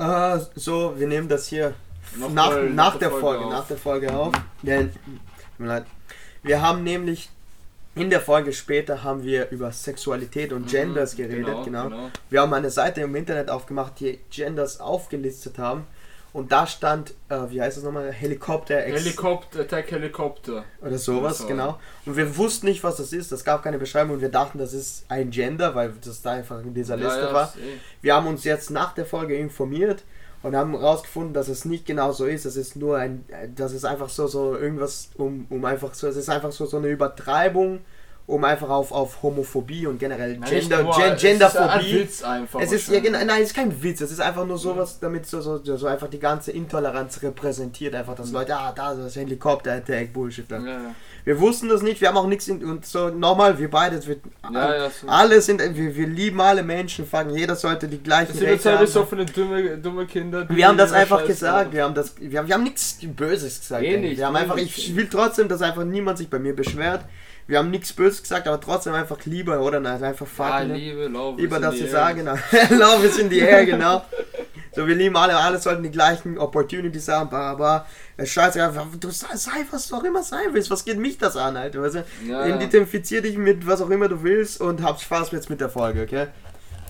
Äh, so, wir nehmen das hier Noch nach, mal nach der Folge, auf. nach der Folge auf. Denn. Wir haben nämlich in der Folge später haben wir über Sexualität und Mhm, Genders geredet, genau, Wir haben eine Seite im Internet aufgemacht, die Genders aufgelistet haben. Und da stand, äh, wie heißt es nochmal, Helikopter Ex Helikopter, Attack Helikopter. oder sowas, So. genau. Und wir wussten nicht, was das ist. Es gab keine Beschreibung und wir dachten, das ist ein Gender, weil das da einfach in dieser Liste Ja, ja, war. eh. Wir haben uns jetzt nach der Folge informiert und haben herausgefunden, dass es nicht genau so ist. Es ist nur ein, das ist einfach so, so irgendwas, um, um einfach so, es ist einfach so, so eine Übertreibung, um einfach auf, auf Homophobie und generell Nein, Gender, nur, Gen, es ist ein Genderphobie. Witz einfach. Es ist ja genau, nein, es ist kein Witz, es ist einfach nur sowas, damit so, so, so einfach die ganze Intoleranz repräsentiert, einfach, dass Leute, ah, da ist das Helikopter-Attack, Bullshit. Ja, ja. Wir wussten das nicht, wir haben auch nichts in, und so nochmal, wir beide, wir, Ja, alle sind, wir, wir lieben alle Menschen, fucking, jeder sollte die gleichen Das Rechte haben. so für dumme, dumme Kinder. Wir haben das einfach Scheiße gesagt, machen. wir haben das, wir haben, wir haben nichts Böses gesagt. Eh nicht, wir haben eh einfach, nicht. ich will trotzdem, dass einfach niemand sich bei mir beschwert. Wir haben nichts Böses gesagt, aber trotzdem einfach lieber, oder? Nein, einfach Ja, fucking. Liebe, Love. Lieber, dass air. sagen, genau. Love is in the air, genau. So, wir lieben alle, alle sollten die gleichen Opportunities haben, aber scheiße, du sei, was du auch immer sein willst, was geht mich das an, Alter? Weißt du? Ja. Identifizier dich mit was auch immer du willst und hab Spaß jetzt mit der Folge, okay?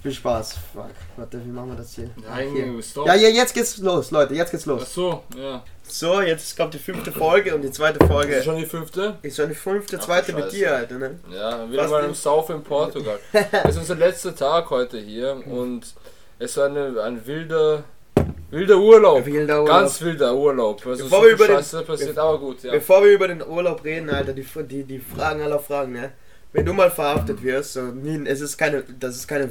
Viel Spaß. Fuck, warte, wie machen wir das hier? Nein, hier. stopp. Ja, ja, jetzt geht's los, Leute, jetzt geht's Ach los. so, ja. So, jetzt kommt die fünfte Folge und die zweite Das ist Folge schon die fünfte? ist schon die fünfte, Ach, zweite mit Scheiße. dir, Alter, ne? Ja, wieder Was mal im South in Portugal. Es ist unser letzter Tag heute hier und es war eine, ein wilder, wilder Urlaub. Wilder Urlaub. Ganz wilder Urlaub. Also Bevor wir über den- Scheiße passiert, aber gut, ja. Bevor wir über den Urlaub reden, Alter, die, die, die Fragen aller Fragen, ne? Wenn du mal verhaftet wirst, so, es ist keine, das ist keine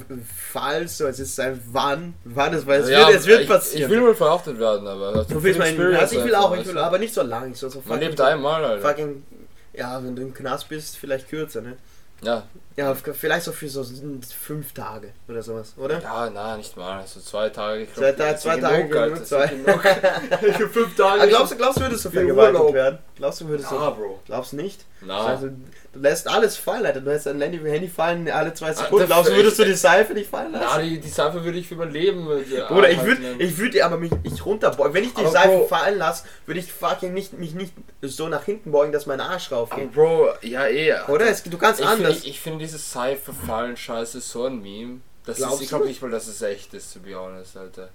Fall, so, es ist ein Wann, wann es, weil es Ja, wird, es wird ich, passieren. Ich will mal verhaftet werden, aber du willst viel mal, in- also ich will auch, ich weißt will, aber nicht so lang, so, so Man lebt einmal, Alter. fucking, ja, wenn du im Knast bist, vielleicht kürzer, ne? Ja, Ja, vielleicht so für so fünf Tage oder sowas, oder? ja, nein, nicht mal. Also zwei Tage. Ich Zwei glaub, zwei sind Tage genug, genug, zwei. genug. Für fünf Tage. Ah, glaubst du, glaubst du, würdest du vergewaltigt werden? Glaubst du, würdest Ja, du, Bro. glaubst du nicht? Na. Also, du lässt alles fallen, Alter. Du lässt dein Handy, fallen alle zwei Ah, Sekunden. das- Glaubst du, würdest du ich- die Seife nicht fallen lassen? Na, die, die Seife würde ich für mein Leben. äh, Bruder, ich würde ich würd aber mich ich runterbeugen. Wenn ich die Aber Seife Bro- fallen lasse, würde ich fucking nicht, mich nicht so nach hinten beugen, dass mein Arsch raufgeht. Bro, ja, eh. Oder? Es, du kannst Ich anders. finde ich, finde dieses Seife fallen scheiße so ein Meme. Das Glaubst ist, ich glaube nicht mal, dass es echt ist, to be honest, Alter.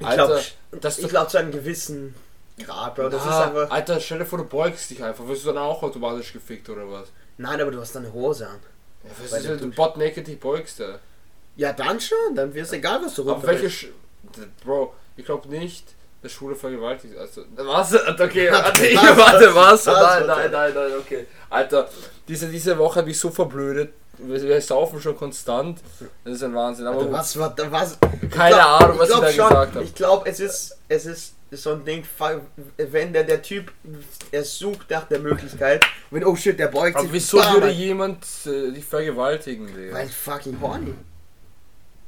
ich Alter, glaube ich glaub, zu einem gewissen Grad, Bro. Das Na, ist einfach. Alter, stell dir vor, du beugst dich einfach. Wirst du dann auch automatisch gefickt oder was? Nein, aber du hast eine Hose an. Ja, was ist, der wenn du bot naked dich beugst, ja. Ja, dann schon. Dann wirst egal, was du runter welche. Sch Bro, ich glaube nicht, dass Schwule vergewaltigt. Also, was? Okay, warte, ich, warte, was? Nein, nein, nein, nein, okay. Alter, diese, diese Woche habe ich so verblödet. Wir, wir saufen schon konstant. Das ist ein Wahnsinn. Aber Alter, was, was, was? Keine Ich glaub- Ahnung, was glaub ich da schon, gesagt hab. Ich glaube, es ist, es ist so ein Ding, wenn der, der Typ, er sucht nach der Möglichkeit, wenn, oh shit, der beugt Aber sich. wieso bam, würde jemand äh, dich vergewaltigen, Digga? Weil fucking horny.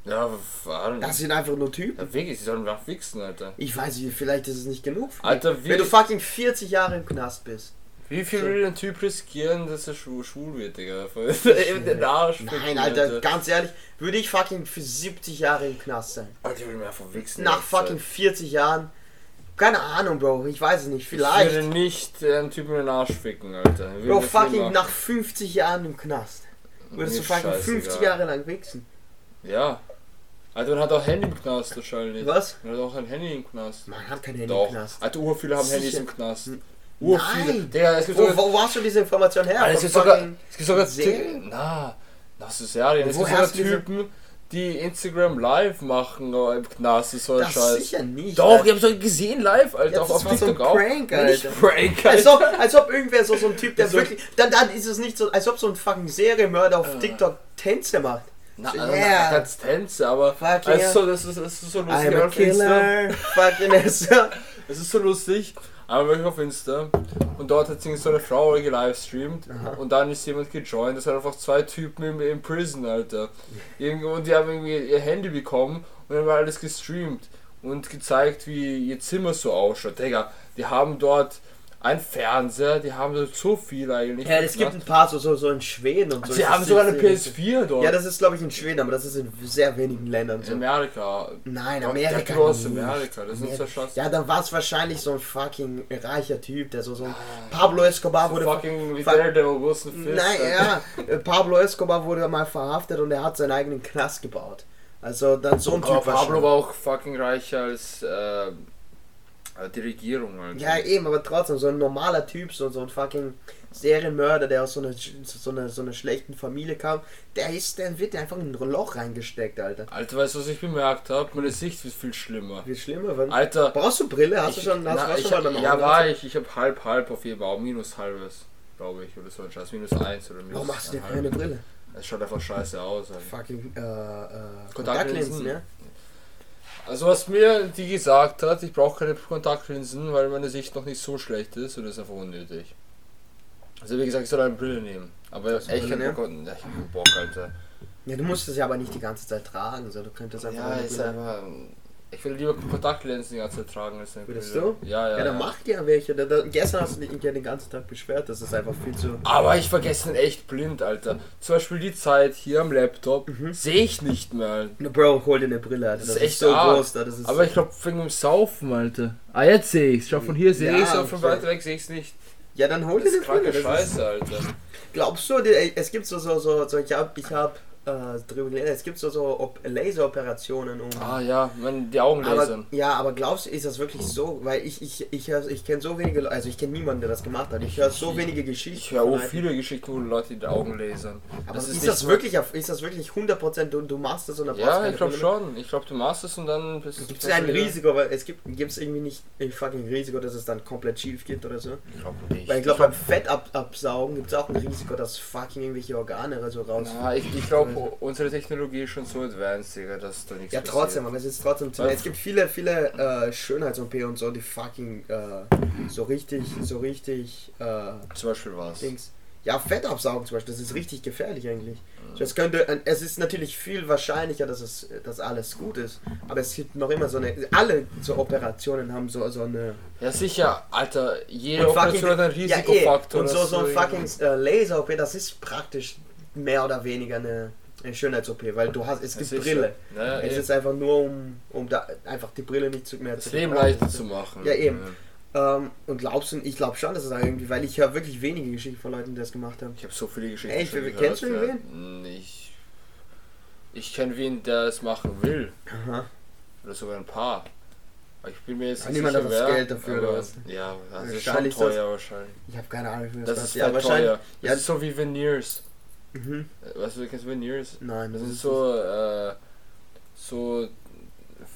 Ja, warum? Das sind einfach nur Typen. Ja, wirklich, sie sollen einfach wichsen, Alter. Ich weiß nicht, vielleicht ist es nicht genug. für Alter, wie- Wenn du fucking 40 Jahre im Knast bist. Wie viel So. will ein Typ riskieren, dass er schwul, schwul wird, Digga? Eben den Arsch. Nein, ficken, Alter, ganz ehrlich, würde ich fucking für 70 Jahre im Knast sein. Alter, ich will mir einfach wichsen. Nach fucking Alter. 40 Jahren. Keine Ahnung, Bro, ich weiß es nicht, Ich vielleicht. würde nicht äh, einen Typen in den Arsch ficken, Alter. Ich Bro, fucking nach 50 Jahren im Knast. Würdest du fucking scheißegal. 50 Jahre lang wichsen? Ja. Alter, man hat auch Handy im Knast wahrscheinlich. Was? Man hat auch ein Handy im Knast. Man hat kein Handy Doch. im Knast. Alter, urviele haben Sicher. Handys im Knast. Urviele. Nein. Digga, es gibt Wo, sogar... wo, hast du diese Information her? Alter, es gibt sogar... Es gibt sogar... Na, das ist Serien. Es gibt sogar Typen, die Instagram live machen oh, im Knast. Das soll Das Scheiß. sicher nicht. Doch, Alter. ich hab's doch gesehen live, Alter. Ja, das auf war so ein. Prank, Nicht Alter. Prank, als, Alter. ob, als ob irgendwer so, so ein Typ, der Also- wirklich. Dann, dann ist es nicht so, als ob so ein fucking Serienmörder auf Äh. TikTok Tänze macht. Na, So, also, yeah. Tänze, aber Fuck es ist yeah. so, das, ist, das ist so lustig I'm a killer. Fucking. Es ist so lustig, aber wirklich auf Insta. Und dort hat so eine Frau gelivestreamt und dann ist jemand gejoint. Das sind einfach zwei Typen im, im Prison, Alter. Irgendwo, und die haben irgendwie ihr Handy bekommen und dann war alles gestreamt und gezeigt, wie ihr Zimmer so ausschaut. Digga, die haben dort ein Fernseher, die haben so, so viel eigentlich. Ja, es gibt ein paar so, so, so in Schweden und so. Sie ist haben sogar eine nicht- PS4 dort. Ja, das ist glaube ich in Schweden, aber das ist in sehr wenigen Ländern so. in Amerika. Nein, Amerika. der nicht. Amerika, das ist Amerika. ja schon- Ja, dann war es wahrscheinlich so ein fucking reicher Typ, der so so ein Pablo Escobar So wurde fucking wie großen Fist. Nein, ja, äh, Pablo Escobar wurde mal verhaftet und er hat seinen eigenen Knast gebaut. Also dann so ein Typ Aber Pablo war auch fucking reicher als äh, die Regierung. Alter. Ja, eben, aber trotzdem, so ein normaler Typ, so, so ein fucking Serienmörder, der aus so einer, so einer, so einer schlechten Familie kam, der ist, der wird einfach in ein Loch reingesteckt, Alter. Alter, weißt du, was ich bemerkt habe? Meine Sicht wird viel schlimmer. Wie schlimmer, wenn. Alter, Brauchst du Brille? Hast ich, du schon, hast, na, schon mal beim ja, war ich. Ich habe halb, halb auf jeden Fall, minus halbes, glaube ich, oder so ein Scheiß, minus eins oder minus Warum machst du dir keine Brille? Es schaut einfach scheiße aus. Alter. Fucking, äh, äh, Kontaktlinsen. Kontaktlinsen, ja? Also was mir die gesagt hat, ich brauche keine Kontaktlinsen, weil meine Sicht noch nicht so schlecht ist und das ist einfach unnötig. Also wie gesagt, ich soll eine Brille nehmen. Aber du echt ich hab keinen Bock, Alter. Ja, du musst es ja aber nicht die ganze Zeit tragen, so du könntest einfach. Ja, eine ist Brille- einfach. Ich will lieber Kontaktlinsen die ganze Zeit tragen als eine Würdest du? Ja, ja. Ja, dann ja. mach dir welche. Da, da, gestern hast du dich ja den ganzen Tag beschwert, das ist einfach viel zu. Aber ich vergesse den echt blind, Alter. Zum Beispiel die Zeit hier am Laptop Mhm. sehe ich nicht mehr. Bro, hol dir eine Brille, Alter. Das ist echt so arg. groß da. Das ist Aber ich glaube wegen dem Saufen, Alter. Ah, jetzt sehe ich's. Schau, von hier sehe Ja, ich's, aber von weiter weg sehe ich's nicht. ja, dann hol Das dir eine Brille. das ist- Scheiße, Alter. Glaubst du, es gibt so, so, so, so ich hab, ich hab äh, drüber gelesen, es gibt so, so Op Laseroperationen um. Ah ja, man, die Augen aber, lasern. ja, aber glaubst du, ist das wirklich so? Weil ich, ich, ich, ich kenne so wenige, Le- also ich kenne niemanden, der das gemacht hat. Ich höre so wenige Geschichten. Ich höre auch viele Geschichten, wo Leute die Augen lasern. Aber Das ist, ist das wirklich, ist das wirklich 100% du, du machst das und dann du Ja, ich glaube schon. Ich glaube, du machst es und dann bist Gibt es ein Risiko, weil es gibt gibt's irgendwie nicht ein fucking Risiko, dass es dann komplett schief geht oder so? Ich glaube nicht. Weil ich glaube, beim Fett ab, absaugen gibt es auch ein Risiko, dass fucking irgendwelche Organe oder so raus. Na, ich, ich glaube, unsere Technologie ist schon so advanced, Digga, dass da nichts Ja, passiert. trotzdem, aber es ist trotzdem zu. Weil- Es gibt viele, viele äh, Schönheits-OP und so, die fucking äh, so richtig, so richtig äh, Zum Beispiel was? Dings. Ja, Fett absaugen zum Beispiel, das ist richtig gefährlich eigentlich. Das könnte, äh, es ist natürlich viel wahrscheinlicher, dass es, dass alles gut ist. Aber es gibt noch immer so eine, alle so Operationen haben so, so eine. Ja, sicher, Alter, jede Und fucking- Operation hat einen ja, eh. Risikofaktor. Und so, so ein fucking äh, Laser-OP, das ist praktisch mehr oder weniger eine Schönheits-OP, weil du hast, es Ja, gibt sicher. Brille. Ja, es eh. ist einfach nur, um, um da einfach die Brille nicht zu mehr das zu Leben leichter zu machen. Ja, eben. Ähm, und glaubst du, ich glaube schon, dass es da irgendwie, weil ich höre wirklich wenige Geschichten von Leuten, die das gemacht haben. Ich habe so viele Geschichten Echt? schon gehört. kennst du ja. irgendwen? Ich, ich kenne wen, der es machen will. Aha. Oder sogar ein paar. Aber ich bin mir jetzt Ja, nicht niemand sicher, hat das Geld dafür, oder was? Ja, das ist schon Wahrscheinlich ist das- teuer wahrscheinlich. Ich habe keine Ahnung, wie Das das ist ja, fett wahrscheinlich. teuer. Das Ja, ist so wie Veneers. Mhm. Äh, Weißt du, kennst du Veneers? Nein, Das das ist ist so, äh, so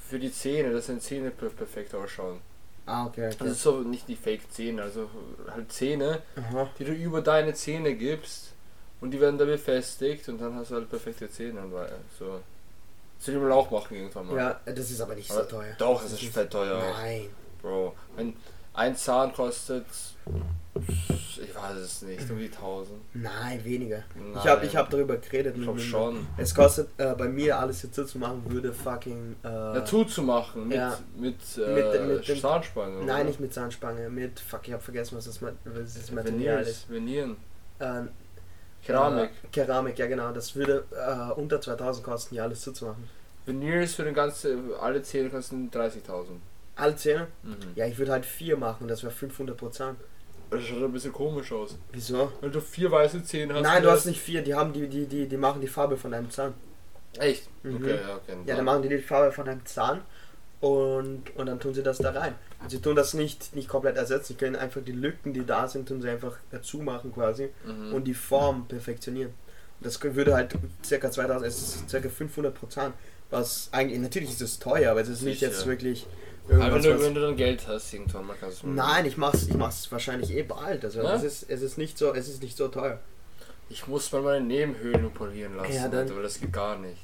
für die Zähne, dass deine Zähne per perfekt ausschauen. Ah, okay, Das ist so nicht die Fake-Zähne, also halt Zähne, Aha. die du über deine Zähne gibst und die werden da befestigt und dann hast du halt perfekte Zähne. So. Das will ich mal auch machen irgendwann mal. Ja, das ist aber nicht Aber so teuer. Doch, das ist fett teuer. Nein. Bro. Wenn ein Zahn kostet, ich weiß es nicht, um die 1000. Nein, weniger. Nein. Ich habe ich hab darüber geredet. Ich glaube mit- schon. Es kostet äh, bei mir alles jetzt zu machen, würde fucking. Äh, Natur zu machen mit, Ja. mit, Mit- äh, mit dem- Zahnspange. oder? Nein, nicht mit Zahnspange, mit. Fuck, ich habe vergessen, was das, was das Material Veneers, ist. Venieren. Äh, Keramik. Äh, Keramik, ja genau. Das würde äh, unter 2000 kosten, hier alles zuzumachen. Veneers für den ganzen, alle Zähne kosten 30.000. Alle Zähne? Mhm. Ja, ich würde halt vier machen, das wäre 500 pro Zahn. Das schaut ein bisschen komisch aus. Wieso? Weil du vier weiße Zähne hast. Nein, du hast nicht vier, die haben die, die, die, die machen die Farbe von deinem Zahn. Echt? Mhm. Okay, ja, okay. Ja, dann machen die die Farbe von deinem Zahn und, und dann tun sie das da rein. Und sie tun das nicht, nicht komplett ersetzen, sie können einfach die Lücken, die da sind, tun sie einfach dazu machen quasi Mhm. und die Form perfektionieren. Und das würde halt circa 2000, es ist circa 500 pro Zahn, was eigentlich, natürlich ist es teuer, aber es ist nicht Sicher. jetzt wirklich Aber was, wenn du dann Geld hast, irgendwann mal kannst du Nein, ich mach's, ich mach's wahrscheinlich eh bald. Also Ja? es ist, es ist nicht so, es ist nicht so teuer. Ich muss mal meine Nebenhöhlen operieren lassen, Ja, dann- Alter, weil das geht gar nicht.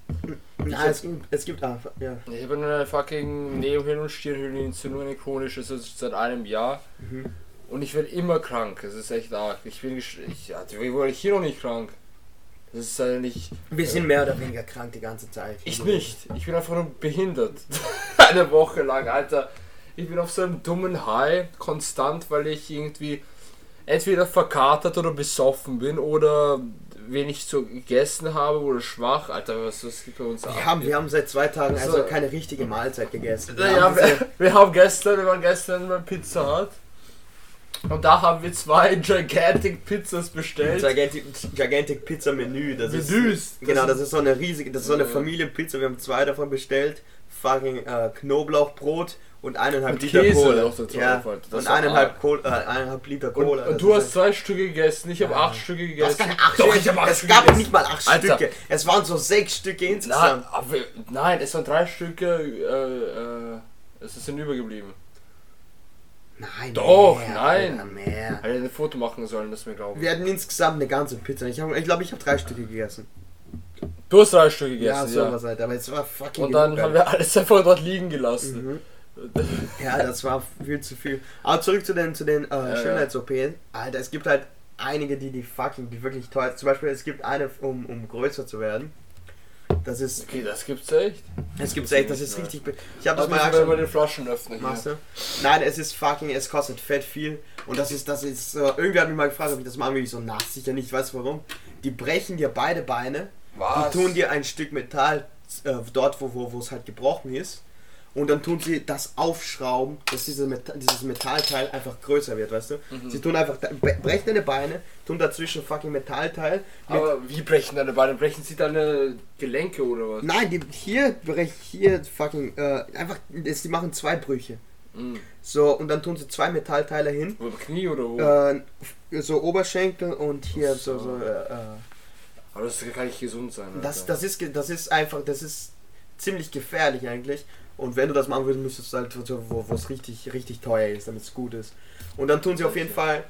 Nein, hab- es gibt, es gibt ah, ja. Ich habe eine fucking Nebenhöhlen- und Stirnhöhlenentzündung, eine chronische, so seit einem Jahr. Mhm. Und ich werde immer krank. Es ist echt arg. Ich bin ich, ja, wie wurde ich hier noch nicht krank? Das ist halt nicht. Wir sind mehr oder weniger krank die ganze Zeit. Ich nicht. Ich bin einfach nur behindert. Eine Woche lang, Alter. ich bin auf so einem dummen High konstant, weil ich irgendwie entweder verkatert oder besoffen bin oder wenig so gegessen habe oder schwach. Alter, was das bei uns Wir haben, wir haben seit zwei Tagen also So. keine richtige Mahlzeit gegessen. Wir Naja, haben wir, wir haben gestern, wir waren gestern bei Pizza Hut und da haben wir zwei Gigantic Pizzas bestellt. Gigantic, Gigantic Pizza Menü. Das Menüs. ist genau, Das ist so eine riesige, das ist so eine. Familienpizza. Wir haben zwei davon bestellt. Fucking äh, Knoblauchbrot und eineinhalb Und Liter Käse Cola. ja. Und eineinhalb. Cola, äh, eineinhalb Liter Und, Cola. und Das du hast zwei Stücke gegessen, ich habe Ja. acht Stücke Du hast gegessen. keine acht Doch, Stücke. ich acht Es Stücke gab gegessen. nicht mal acht Alter. Stücke. Es waren so sechs Stücke Nein, insgesamt. aber, nein, es waren drei Stücke, äh, äh, es sind übergeblieben. Nein, Doch, mehr, nein. Mehr. Hätte ein Foto machen sollen, das mir glauben. Wir hatten insgesamt eine ganze Pizza. Ich glaube, ich, glaub, ich habe drei Stücke gegessen. Du hast drei Stücke ja, gegessen, ja. sowas halt. Aber es war fucking Und dann genug, haben wir alles einfach dort liegen gelassen. Mhm. Ja, das war viel zu viel. Aber zurück zu den, zu den äh, ja. Schönheits-OPs. Alter, es gibt halt einige, die die fucking, die wirklich teuer Zum Beispiel, es gibt eine, um, um größer zu werden. Das ist, Okay, das gibt's echt. es Das echt, das ist richtig. Ich habe das mal angeschaut. den Flaschenöffner Machst hier. du? Nein, es ist fucking, es kostet fett viel. Und das ist, das ist, äh, irgendwie hat mich mal gefragt, ob ich das machen will. Ich so, na, sicher nicht, weißt du warum? Die brechen dir beide Beine, Was? die tun dir ein Stück Metall äh, dort, wo, wo, wo es halt gebrochen ist. Und dann tun sie das aufschrauben, dass diese Meta dieses Metallteil einfach größer wird, weißt du? Mhm. Sie tun einfach, bre- brechen deine Beine, tun dazwischen fucking Metallteil. Aber wie brechen deine Beine? Brechen sie deine Gelenke oder was? nein, die, hier brechen, hier fucking, äh, einfach, das, die machen zwei Brüche. Mhm. So, und dann tun sie zwei Metallteile hin. Wo, Knie oder wo? Äh, so Oberschenkel und hier so, so äh, äh, Aber das kann nicht gesund sein. Alter. das, das, ist, das ist einfach, das ist ziemlich gefährlich eigentlich. Und wenn du das machen würdest, müsstest du halt wo es richtig, richtig teuer ist, damit es gut ist. Und dann tun sie auf jeden Fall,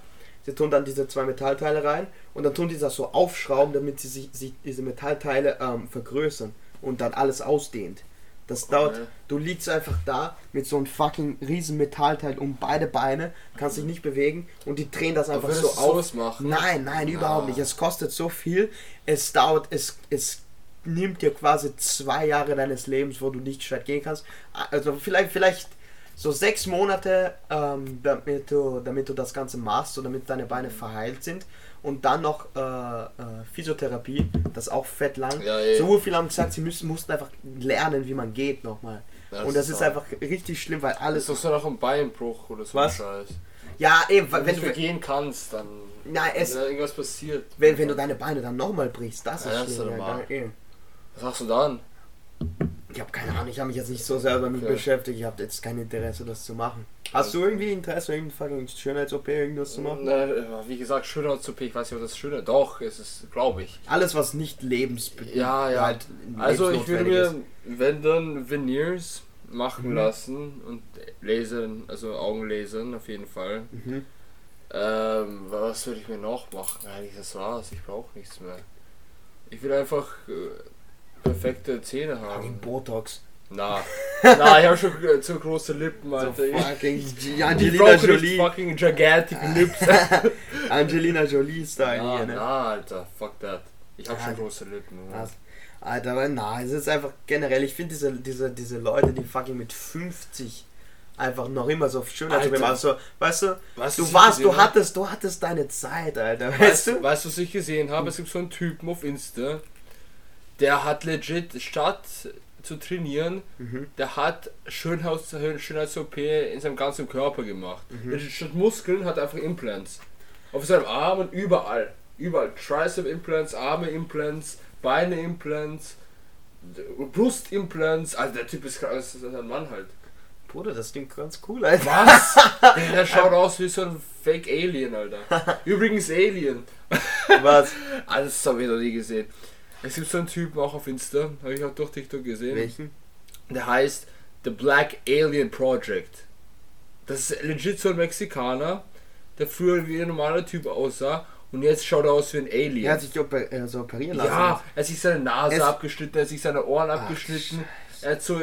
sie tun dann diese zwei Metallteile rein und dann tun die das so aufschrauben, damit sie sich, sich diese Metallteile ähm, vergrößern und dann alles ausdehnt. Das dauert, Okay. du liegst einfach da mit so einem fucking riesen Metallteil um beide Beine, kannst dich nicht bewegen und die drehen das einfach so auf. machen? Nein, nein, überhaupt nicht. Es kostet so viel. Es dauert, es, es nimmt dir quasi zwei Jahre deines Lebens, wo du nicht gescheit gehen kannst. Also vielleicht, vielleicht so sechs Monate, ähm, damit, du, damit du das Ganze machst, so damit deine Beine verheilt sind. Und dann noch äh, äh, Physiotherapie, das ist auch fett lang. Ja, eh. so viele haben gesagt, sie müssen, mussten einfach lernen, wie man geht nochmal. Ja, Und das ist arg. einfach richtig schlimm, weil Das alles. ist doch so nach einem Beinbruch oder so Was? ein Scheiß. Ja, eben, Wenn, wenn du gehen kannst, dann. Nein, es- wenn irgendwas passiert. wenn, wenn du deine Beine dann nochmal brichst, das Ja, ist das ist schlimm. ja Was machst du dann? Ich habe keine Ahnung, ich habe mich jetzt nicht so sehr damit Okay. beschäftigt, ich habe jetzt kein Interesse, das zu machen. Hast du irgendwie Interesse, irgendein fucking Schönheits-OP, irgendwas zu machen? Ne, wie gesagt, schöner zu ich weiß nicht, ob das schöner. Doch, es ist, glaube ich. Alles, was nicht lebensbedingt Ja, ja. halt Also ich würde mir, wenn dann Veneers machen Mhm. lassen und lasern, also Augenlasern auf jeden Fall. Mhm. Ähm, was würde ich mir noch machen? Eigentlich das war's, ich brauche nichts mehr. Ich will einfach äh, perfekte Zähne Fucking haben. Botox. Na, na, ich habe schon äh, zu große Lippen, So Alter. ich, fucking ich Angelina nicht Jolie. fucking gigantic lips. Angelina Jolie-Style na, hier, ne? na, Alter, fuck that. Ich habe schon große Lippen. Was? Alter, aber na, es ist einfach generell, ich finde diese, diese, diese Leute, die fucking mit 50 einfach noch immer so schön Alter. machen. Also, weißt du, Weißt du ich warst, du hab? hattest, du hattest deine Zeit, Alter, weißt Weißt du? du, weißt du, was ich gesehen habe? Es gibt so einen Typen auf Insta, der hat legit, statt zu trainieren, Mhm. der hat Schönhaus, Schönheits-OP in seinem ganzen Körper gemacht. Mhm. Statt Muskeln hat er einfach Implants. Auf seinem Arm und überall. Überall. Tricep-Implants, Arme-Implants, Beine-Implants, Brust-Implants. Also der Typ ist, krass, ist ein Mann halt. Bruder, das klingt ganz cool, Alter. Was? der, schaut aus wie so ein Fake-Alien, Alter. Übrigens Alien. Was? Ah, das habe ich noch nie gesehen. Es gibt so einen Typen auch auf Insta, habe ich auch durch TikTok gesehen. Welchen? Der heißt The Black Alien Project. Das ist legit so ein Mexikaner, der früher wie ein normaler Typ aussah und jetzt schaut er aus wie ein Alien. Er hat sich oper äh, so operieren lassen. ja, er hat sich seine Nase Es- abgeschnitten, er hat sich seine Ohren Ach, abgeschnitten, er hat so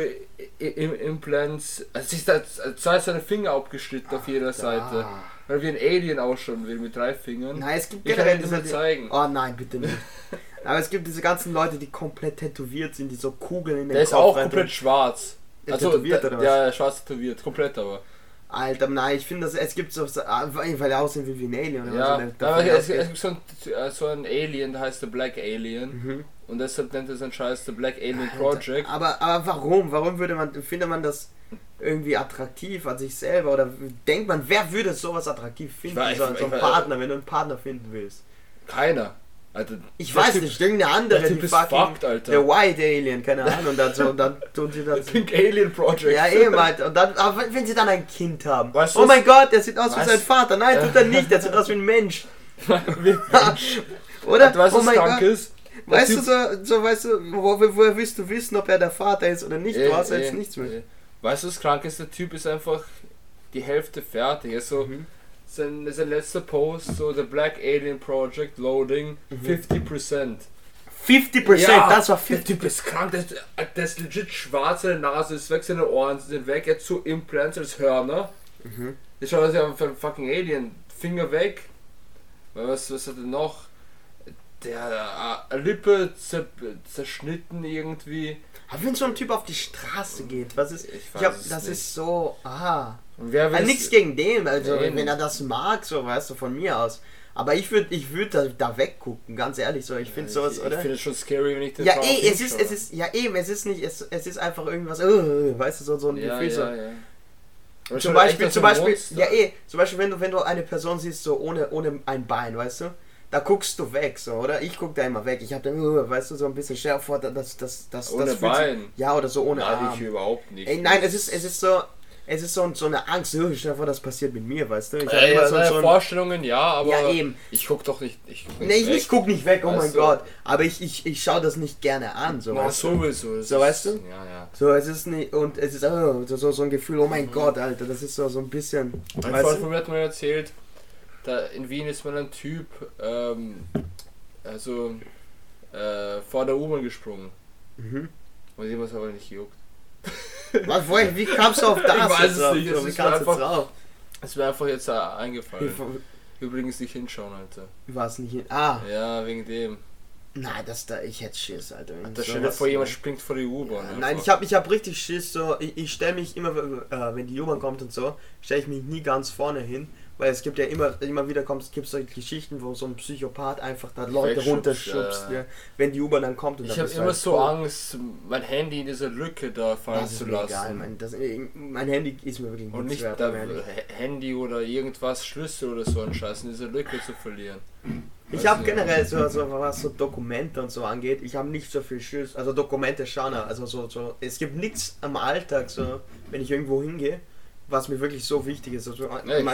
Implants, er hat sich da- zwei seine Finger abgeschnitten auf jeder Seite. Ah. Weil wie ein Alien ausschauen will mit drei Fingern. Nein, es gibt Ich kann generell dir das zeigen. Oh nein, bitte nicht. Aber es gibt diese ganzen Leute, die komplett tätowiert sind, die so Kugeln in den Der ist Kopf auch rein komplett schwarz. Also, tätowiert oder was? Ja, ja, schwarz tätowiert, komplett aber. Alter, nein, ich finde, das- es gibt so, so ah, weil er aussehen wie ein Alien oder Ja, was. aber davon es, es gibt so ein, äh, so ein Alien, der heißt der Black Alien. Mhm. Und deshalb nennt er seinen Scheiß der Black Alien Alter, Project. Aber, aber warum? Warum würde man, findet man das irgendwie attraktiv an sich selber? Oder denkt man, wer würde sowas attraktiv finden? weiß- so, so ich einen weiß- Partner, wenn du einen Partner finden willst. Keiner. Alter, Ich der weiß Typ- nicht, irgendeine andere, der die Typ ist fucking, fucked, Alter. der White Alien, keine Ahnung, und dann, so, und dann tun sie das. Pink Alien Project. Ja, eben halt. Und dann, aber wenn sie dann ein Kind haben. Weißt du, oh was- mein Gott, der sieht aus wie Weißt- sein Vater. Nein, tut er nicht, der sieht aus wie ein Mensch. Wie- Oder? Weißt du, oh was krank Gott. ist? Weißt du, so, so weißt du, wo, woher willst du wissen, ob er der Vater ist oder nicht? Du hast Eh, jetzt eh, nichts mehr. eh. Weißt du, was krank ist? Der Typ ist einfach die Hälfte fertig. Er ist so, Mhm. Sein, sein letzter Post, so The Black Alien Project Loading, Mhm. 50%. 50%, Ja, das war Der 50%. Typ ist krank, der ist, der ist legit schwarz, seine Nase ist weg, seine Ohren sind weg, er hat so Implants als Hörner. Mhm. Ich schaue das ja für ein fucking Alien. Finger weg. Was, was hat er noch? Der äh, Lippe zer, zerschnitten irgendwie. Aber wenn so ein Typ auf die Straße geht, was ist. Ich Ich es das nicht. ist so. Ah. Und wer will Also nichts gegen den, also Nee, wenn er das mag, so weißt du, von mir aus. Aber ich würde ich würd da, da weggucken, ganz ehrlich so. Ich finde sowas, ich, oder? Ich finde es schon scary, wenn ich das ja, drauf eh, es ist, es ist, ja eben, es ist nicht, es, es ist einfach irgendwas, äh, weißt du, so, so ein Ja, Gefühl, so. ja, ja. Aber Zum Beispiel, zum Beispiel, ja eh, zum Beispiel, wenn du, wenn du eine Person siehst, so ohne, ohne ein Bein, weißt du, da guckst du weg, so, oder? Ich guck da immer weg. Ich hab dann, uh, weißt du, so ein bisschen schärfer vor, das, das, das, Ohne das fühlt sich- Bein. Ja, oder so ohne Nein, Arm. ich überhaupt nicht. Ey, nein, es ist, es ist so, es ist so, so eine Angst, oh, stell dir vor, das passiert mit mir, weißt du? Ich hab Ja, so, so ein, Vorstellungen, ja, aber Ja, eben. ich guck doch nicht. Ich guck Nee, ich, weg. ich guck nicht weg, oh Weißt mein du? Gott. Aber ich, ich, ich schaue das nicht gerne an, so, Na, weißt du? sowieso. So, weißt du? Ja, ja. So, es ist nicht, und es ist oh, so, so, ein Gefühl, oh mein Gott, Alter, das ist so, so ein bisschen, Ein weißt Freund von mir hat mir erzählt, da in Wien ist mal ein Typ, ähm, also äh, vor der U-Bahn gesprungen. Mhm. Und ihm hat aber nicht gejuckt. Was, woher, wie kamst du auf das? Ich weiß es nicht, es ist einfach- drauf? Es wäre einfach jetzt äh, eingefallen. Übrigens nicht hinschauen, Alter. war es nicht hin. Ah, Ja, wegen dem. nein, das da, ich hätte Schiss, Alter. wenn Da stell dir vor, jemand springt vor die U-Bahn. Nein, einfach. ich habe ich hab richtig Schiss, so, ich, ich stelle mich immer, äh, wenn die U-Bahn kommt und so, stelle ich mich nie ganz vorne hin, weil es gibt ja immer, immer wieder kommt, gibt solche Geschichten, wo so ein Psychopath einfach da Leute runterschubst, ja. ja, wenn die U-Bahn dann kommt und Ich habe immer halt so tot. Angst, mein Handy in dieser Lücke da fallen Das ist zu mir lassen. egal, mein, das, mein Handy ist mir wirklich Und nicht wert, da Handy oder irgendwas, Schlüssel oder so ein Scheiß in dieser Lücke zu verlieren. Ich Weißt habe generell so, so, was so Dokumente und so angeht, ich habe nicht so viel Schiss. Also Dokumente schon, also so, so, es gibt nichts am Alltag, so, wenn ich irgendwo hingehe, was mir wirklich so wichtig ist. Also in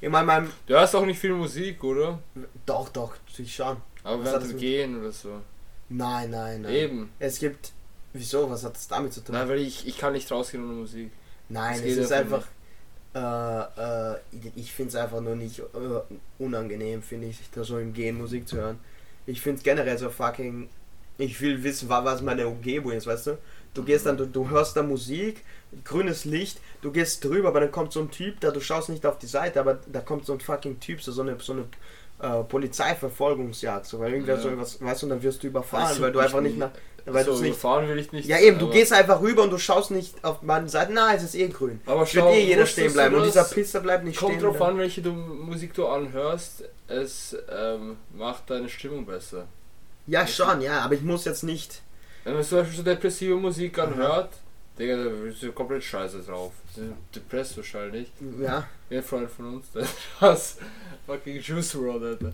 Echt? meinem, in meinem, meinem Du hörst auch nicht viel Musik, oder? doch, doch, ich schon. Aber während das dem Gehen oder so. Nein, nein, nein. Eben. Es gibt, wieso, was hat das damit zu tun? Nein, weil ich, ich kann nicht rausgehen ohne Musik. Nein, das es ist einfach äh, äh, ich- ich finde es einfach nur nicht äh, unangenehm, finde ich, da so im Gehen Musik zu hören. Ich finde es generell so fucking, ich will wissen, wa- was meine Umgebung ist, weißt du? Du gehst dann, du, du hörst da Musik, grünes Licht, du gehst drüber, aber dann kommt so ein Typ, da du schaust nicht auf die Seite, aber da kommt so ein fucking Typ, so, so eine, so eine äh, Polizeiverfolgungsjagd, so, weil irgendwer Ja. so was, weißt du, und dann wirst du überfahren, Also, weil du einfach nicht nach, weil du so, nicht fahren will ich nicht. ja eben, du gehst einfach rüber und du schaust nicht auf meine Seite, na, es ist eh grün. Aber Es wird schau, eh jeder stehen bleiben und dieser? Pisser bleibt nicht Kommt stehen. drauf bleiben. an, welche du Musik du anhörst. Es ähm, macht deine Stimmung besser. Ja, schon, ja, aber ich muss jetzt nicht. Wenn man zum Beispiel so depressive Musik anhört, Digga, da bist du komplett scheiße drauf. Depressed wahrscheinlich. Ja. Wie ein Freund von uns, der das fucking Juice WRLD, Alter.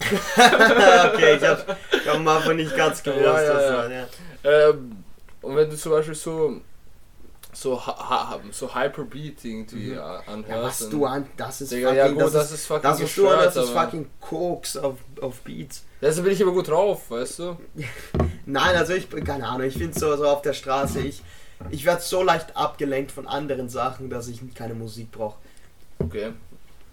okay, ich hab, ich hab am Anfang nicht ganz gewusst, Ja, ja, ja. war, ja. Ähm, und wenn du zum Beispiel so so, ha ha so Hyperbeat irgendwie Mhm. anhörst. Ja, was du an, das ist Digga, fucking, ja gut, das, das, ist, ist fucking das ist an, das ist fucking Koks auf, auf Beats. Deshalb bin ich aber gut drauf, weißt du? Nein, also ich, keine Ahnung, ich finde so, so auf der Straße, ich, ich werde so leicht abgelenkt von anderen Sachen, dass ich keine Musik brauche. Okay.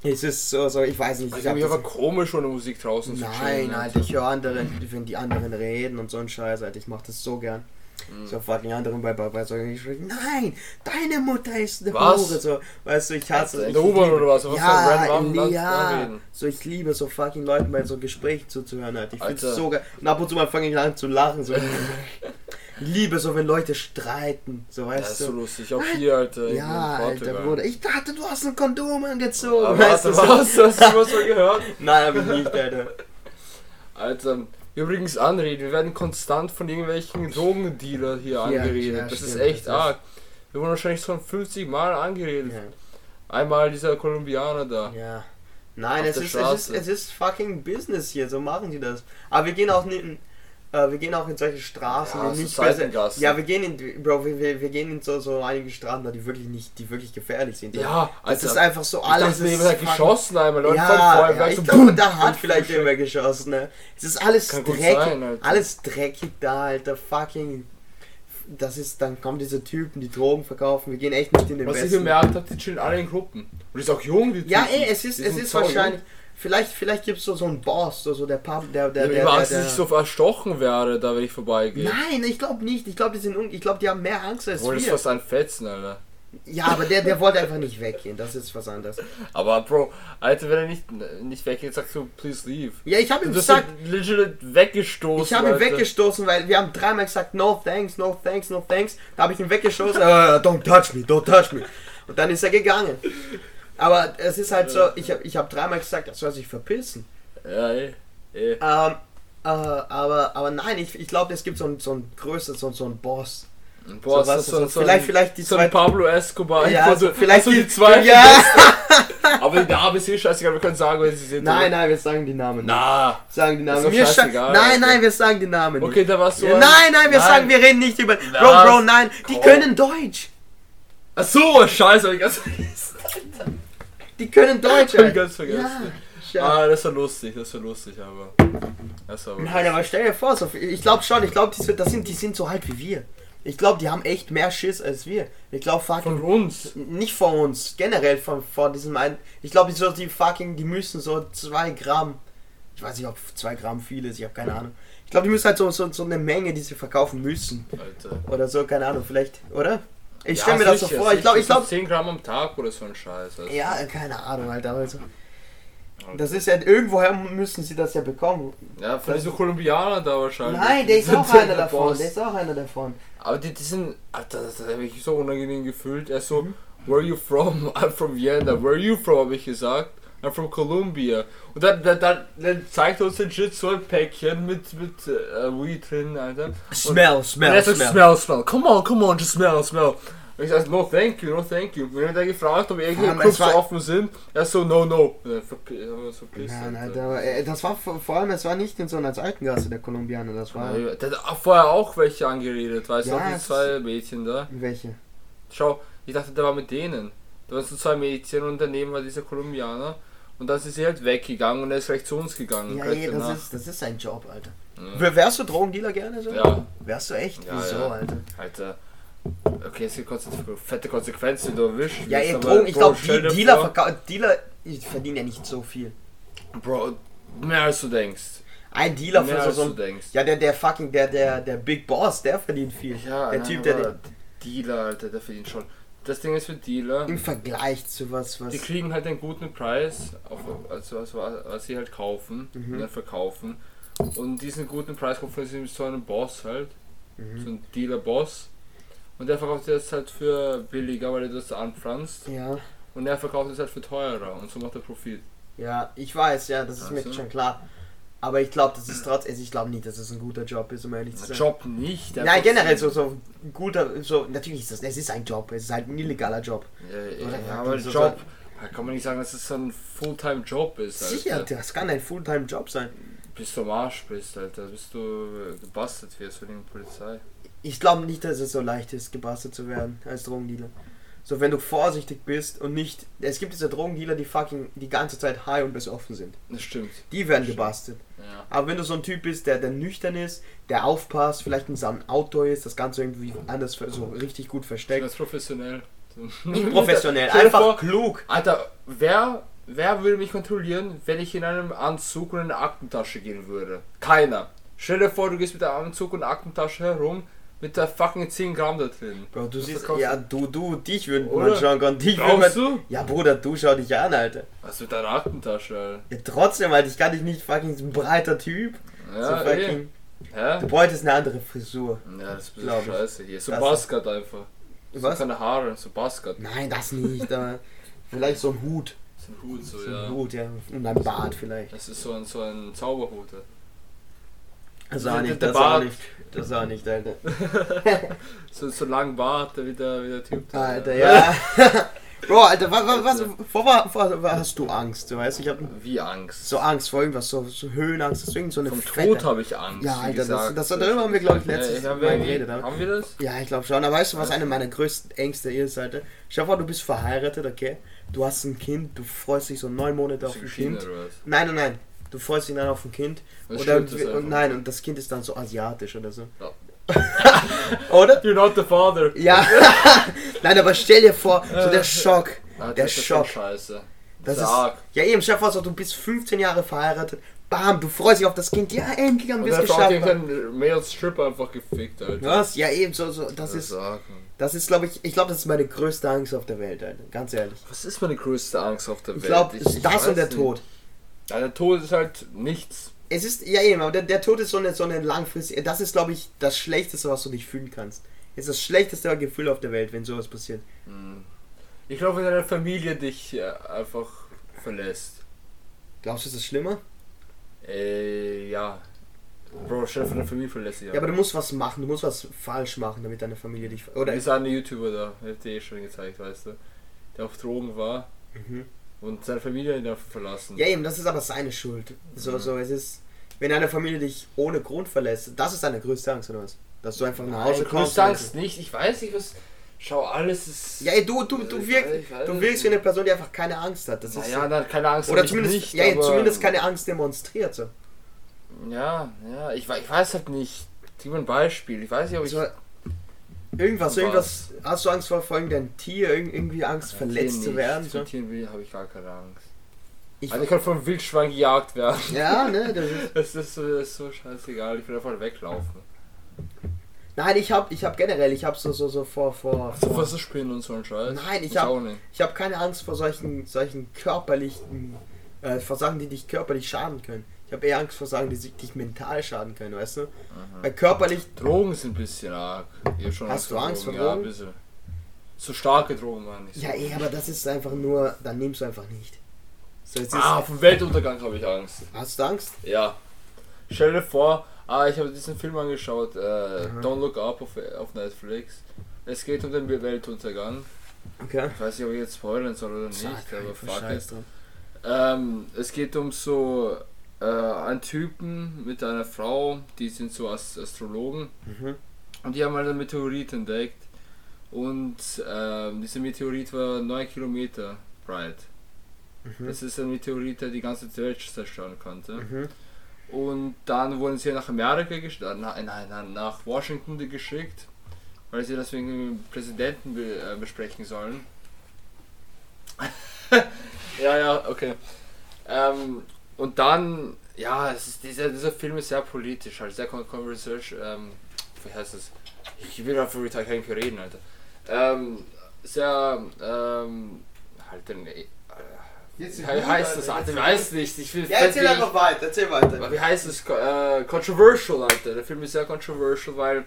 Es ist so, so, ich weiß nicht, Ich ich finde hab mich aber komisch, ohne Musik draußen zu Nein, chillen. Alter, ich höre andere, wenn die anderen reden und so ein Scheiß, Alter, ich mach das so gern. Mhm. So fucking anderen bei, bei, bei so ich schreie, nein, deine Mutter ist eine Was? Hure, so, weißt du, ich hasse In der U-Bahn oder was? Was Ja, ja, Landreden? so ich liebe so fucking Leuten bei so Gesprächen zuzuhören, halt. Ich find's Alter. so geil. Und ab und zu mal fange ich an zu lachen, so. Ich liebe so, wenn Leute streiten. So, Das weißt ist so lustig. Auch hier, Alter. Ja, Alter. Bruder. Ich dachte, du hast ein Kondom angezogen. Aber weißt du, was? Hast du was mal gehört? Nein, hab ich nicht, Alter. Alter, übrigens anreden, wir werden konstant von irgendwelchen Drogendealer hier Ja, angeredet. ja, das stimmt, ist echt das arg. Wir wurden wahrscheinlich schon 50 Mal angeredet. Ja. Einmal dieser Kolumbianer da. ja. Nein, es ist, es, ist, es ist fucking Business hier, so machen die das. Aber wir gehen auch nicht in, äh, wir gehen auch in solche Straßen, Ja, die nicht Seitengassen. Ja, wir gehen in, Bro, wir, wir, wir gehen in so, so einige Straßen, da die wirklich nicht, die wirklich gefährlich sind. Ja, das Alter. ist einfach so Ich alles. dachte, jemand ist geschossen einmal. Leute ja, ja, ich so glaube, da hat vielleicht immer geschossen, ne? Es ist alles Kann dreckig, sein, alles dreckig da, Alter, fucking. Das ist, dann kommen diese Typen, die Drogen verkaufen, wir gehen echt nicht in den Was ich besten. gemerkt habe, die chillen alle in Gruppen. Und die ist auch jung, die Ja, Typen. ey, es ist, Die es sind ist sau jung. Vielleicht, vielleicht gibt es so, so einen Boss, so, so der Pub, der, der, Ja, der, ich der, dass der, ich so erstochen werde, da wenn ich vorbeigehe. Nein, ich glaube nicht, ich glaube, die sind, un ich glaube, die haben mehr Angst als Obwohl, das ist wir. fast ein Fetzen, Alter. Ja, aber der, der wollte einfach nicht weggehen, das ist was anderes. Aber Bro, Alter, wenn er nicht, nicht weggeht, sagst du, please leave. Ja, ich habe ihm gesagt, legit weggestoßen. Ich habe ihn Alter. weggestoßen, weil wir haben dreimal gesagt, no thanks, no thanks, no thanks. Da habe ich ihn weggestoßen, äh, don't touch me, don't touch me. Und dann ist er gegangen. Aber es ist halt so, ich habe ich hab dreimal gesagt, er soll sich verpissen. Ja, ey. ey. Ähm, äh, aber, aber nein, ich, ich glaube, es gibt so ein, so ein größeres, so, so ein Boss. Boah, so, was, das so, vielleicht, vielleicht die so zwei. ein Pablo Escobar. Ja, also, so, vielleicht also die die- zwei. Ja. Aber die Namen ist eh scheißegal, wir können sagen, wer sie sind. Nein, nein, wir sagen die Namen. Na. Sagen die Namen. Ist scha- scheißegal, nein, nein, wir sagen die Namen. nicht. Okay, da warst du. Ja, ein- nein, nein, wir sagen, wir reden nicht über. Bro, Was? Bro, nein, die können Deutsch. Ach so, scheiße, hab ich ganz. Die können Deutsch. Hab ich ganz vergessen. Ja, Ah, das war lustig, das war lustig, aber. Das war Nein, aber stell dir vor, so, ich glaube schon, ich glaube, die, das sind, die sind so alt wie wir. Ich glaube, die haben echt mehr Schiss als wir. Ich glaube, Von fucking. uns. Nicht von uns, generell von, von diesem einen. Ich glaube, so die fucking, die müssen so zwei Gramm. Ich weiß nicht, ob zwei Gramm viel ist, ich habe keine Ahnung. Ich glaube, die müssen halt so, so, so eine Menge, die sie verkaufen müssen. Alter. Oder so, keine Ahnung, vielleicht, oder? Ich Ja, stelle mir das so vor. Ich glaube, ich glaube. 10 Gramm am Tag oder so ein Scheiß. Also. Ja, keine Ahnung, Alter. Also, das ist ja, irgendwoher müssen sie das ja bekommen. Ja, von diesen Kolumbianer da wahrscheinlich. Nein, der ist auch einer davon. Boss. Der ist auch einer davon. Aber die, die sind. Alter, das habe ich so unangenehm gefühlt. Er so, Mhm. where are you from? I'm from Vienna. Where are you from? habe ich gesagt. I'm from Colombia. Und dann, dann, dann, dann zeigt er uns den Shit so ein Päckchen mit, mit äh, Weed drin, Alter. Und, Smell, und smell, er sagt, smell. smell, smell. Come on, come on, just smell, smell. Ich sag, no thank you, no thank you. Wenn er gefragt, ob irgendwelche Aber Clubs war- offen sind, er so, no, no. Wir verpisst, Nein, Alter. Alter, aber äh, das war vor, allem, es war nicht in so einer Seitengasse der Kolumbianer, das war. Ja, Der hat vorher auch welche angeredet, weißt du, Ja, auch die zwei Mädchen da. Welche? Schau, ich dachte, der war mit denen. Da waren so zwei Mädchen und daneben war dieser Kolumbianer. Und dann ist sie halt weggegangen und er ist gleich zu uns gegangen. Ja, ey, das ist, das ist ein Job, Alter. Ja. Wärst du Drogendealer gerne so? Ja, Wärst du echt? Ja, Wieso, ja. Alter? Alter. Okay, es gibt fette Konsequenzen, die du erwischt. Ja, aber, Drogen, ich glaube, dir Dealer, Dealer die verdienen ja nicht so viel. Bro, mehr als du denkst. Ein Dealer mehr für so, als so du ein. denkst. Ja, der, der fucking, der, der, der Big Boss, der verdient viel. Ja, der nein, Typ, der den, Dealer, Alter, der verdient schon. Das Ding ist für Dealer, im Vergleich zu was, was. die kriegen halt einen guten Preis, auf, also was, was sie halt kaufen Mhm. und dann verkaufen. Und diesen guten Preis kaufen sie mit so einem Boss halt, Mhm. so ein Dealer-Boss. Und der verkauft das halt für billiger, weil er das anpflanzt. Ja, Und er verkauft es halt für teurer und so macht er Profit. ja, ich weiß, ja, das ist Ach mir so. schon klar. Aber ich glaube, das ist trotzdem, also ich glaube nicht, dass es ein guter Job ist, um ehrlich zu sein. Job nicht. Nein, generell so, so ein guter, so, natürlich ist das, es ist ein Job, es ist halt ein illegaler Job. Ja, ja, Oder ja aber so- Job, da kann man nicht sagen, dass es so ein Fulltime-Job ist. Alter. Sicher, das kann ein Fulltime-Job sein. Bis du am Arsch bist, Alter, bis du gebastelt wirst von der Polizei. Ich glaube nicht, dass es so leicht ist, gebastelt zu werden als Drogendealer. So, wenn du vorsichtig bist und nicht. Es gibt diese Drogendealer, die fucking die ganze Zeit high und besoffen sind. Das stimmt. Die werden Stimmt. gebastelt. Ja. Aber wenn du so ein Typ bist, der, der nüchtern ist, der aufpasst, vielleicht in seinem Auto ist, das Ganze irgendwie anders so richtig gut versteckt. Ganz professionell. Nicht professionell, einfach vor, klug. Alter, wer, wer würde mich kontrollieren, wenn ich in einem Anzug und in eine Aktentasche gehen würde? Keiner. Stell dir vor, du gehst mit der Anzug und Aktentasche herum mit der fucking 10 Gramm da drin. Bro, du Was siehst, ja, du, du, dich würden man schon können. Dich würden man, du? ja, Bruder, du schau dich an, Alter. Was mit deiner Aktentasche, Alter? Ja, trotzdem, Alter, ich kann dich nicht fucking so ein breiter Typ. Ja, so eh. fucking, Hä? Du bräuchtest eine andere Frisur. Ja, das ist ein scheiße hier. So Das- Basket einfach. Was? So keine Haare, so Basket. Nein, das nicht. aber vielleicht so ein Hut. So ein Hut, so, So ja. ein Hut, ja. Und ein Bart vielleicht. Das ist so ein, so ein Zauberhut. ja. Das auch nicht, das Bart. nicht. Das auch nicht, Alter. So, so lang Bart, wie der, wie der Typ. da. Alter, ja. Bro, Alter, was, was, was, vor, was, vor hast du Angst? Du weißt, ich habe Wie Angst. so Angst vor irgendwas, so, so Höhenangst, deswegen so eine Vom fette- Tod habe ich Angst. Ja, Alter, das, gesagt. das, darüber haben wir, glaube ich, letztes ja, Mal geredet. Haben wir das? Ja, ich glaube schon. Aber weißt du, was eine meiner größten Ängste ist, Alter? Dir vor, du bist verheiratet, okay? Du hast ein Kind, du freust dich so neun Monate auf ein Kind. Nein, nein, nein. Du freust dich dann auf ein Kind. Oder, das einfach? und nein, und das Kind ist dann so asiatisch oder so. Ja. oder? You're not the father. Ja. nein, aber stell dir vor, so der Schock. Ah, Der Schock. scheiße. Das ist, ja eben, stell dir vor, so, du bist 15 Jahre verheiratet. Bam, du freust dich auf das Kind. Ja, endlich haben wir es geschafft. irgendeinen Male Stripper einfach gefickt, Alter. Was? Ja, eben, so, so, das ist, das ist, glaube ich, ich glaube, das ist meine größte Angst auf der Welt, Alter. Ganz ehrlich. Was ist meine größte Angst auf der Ich Welt? glaube, das und der nicht. Tod. Ja, der Tod ist halt nichts. Es ist, ja eben, aber der, der Tod ist so eine, so eine langfristige, das ist, glaube ich, das Schlechteste, was du dich fühlen kannst. Es ist das schlechteste Gefühl auf der Welt, wenn sowas passiert. Hm. Ich glaube, wenn deine Familie dich äh, einfach verlässt. Glaubst du, ist das schlimmer? Äh, ja. Bro, stell vor, deine Familie verlässt dich. Ja, aber du musst was machen, du musst was falsch machen, damit deine Familie dich... Oder... Ist eine YouTuber da, hab dir eh schon gezeigt, weißt du. Der auf Drogen war Mhm. Und seine Familie ihn einfach verlassen. Ja eben, das ist aber seine Schuld. So, Mhm. so, es ist... Wenn eine Familie dich ohne Grund verlässt, das ist deine größte Angst, oder was? Dass du einfach nach Hause Nein, kommst. du sagst nicht, ich weiß nicht, was. Schau, alles ist. Ja, ey, du, du, du, weiß du wirkst wie eine Person, die einfach keine Angst hat. Das ist so. dann keine Angst. Oder zumindest, nicht, ja, aber- zumindest keine Angst demonstriert. So. Ja, ja, ich, ich weiß halt nicht. Gib mir ein Beispiel. Ich weiß nicht, ob ich. So, irgendwas, Was? irgendwas. Hast du Angst vor, irgendeinem Tier, irg- irgendwie Angst, Ja, verletzt Tieren zu werden? So? Von Tieren will- habe ich gar keine Angst. Ich, also ich kann vom Wildschwein gejagt werden. ja, ne? Das ist, Das ist, so, das ist so scheißegal. Ich will einfach weglaufen. nein, ich hab, ich hab generell, ich hab so, so, so vor, vor, So vor was Spinnen und so ein Scheiß. Nein, ich Ich hab- ich habe keine Angst vor solchen, solchen körperlichen, äh, vor Sachen, die dich körperlich schaden können. Ich habe eher Angst vor Sachen, die sich- dich mental schaden können, weißt du? Weil körperlich, Drogen sind ein bisschen arg. Hast du Angst vor Ja, Drogen? ein bisschen. So starke Drogen meine ich. ja, eh, aber das ist einfach nur, dann nimmst du einfach nicht. So, Ah, vom Weltuntergang habe ich Angst. Hast du Angst? Ja. Stell dir vor, ah, ich habe diesen Film angeschaut, äh. Don't Look Up auf, auf Netflix. Es geht um den Weltuntergang. Okay. Ich weiß nicht, ob ich jetzt spoilern soll oder nicht, Sag aber fuck drauf. Ähm, es geht um so äh, einen Typen mit einer Frau, die sind so Ast Astrologen Mhm. und die haben halt einen Meteorit entdeckt und ähm, dieser Meteorit war 9 Kilometer breit. Mhm. Das ist ein Meteorit, der die ganze Welt zerstören konnte. Mhm. Und dann wurden sie nach Amerika geschickt, äh, nein, nein, nein, nach Washington geschickt, weil sie das wegen dem Präsidenten be äh, besprechen sollen. ja, ja, okay. Ähm, und dann, ja, ist, dieser, dieser Film ist sehr politisch, halt sehr con- conversation, ähm, wie heißt das? Ich will einfach über kein reden, Alter. Ähm, sehr, ähm, halt, den, äh, Jetzt wie heißt das, Alter? Ich weiß nicht, ich will Ja, erzähl ich- einfach weiter, erzähl weiter. wie heißt es? Äh, controversial, Alter. Der Film ist sehr controversial, weil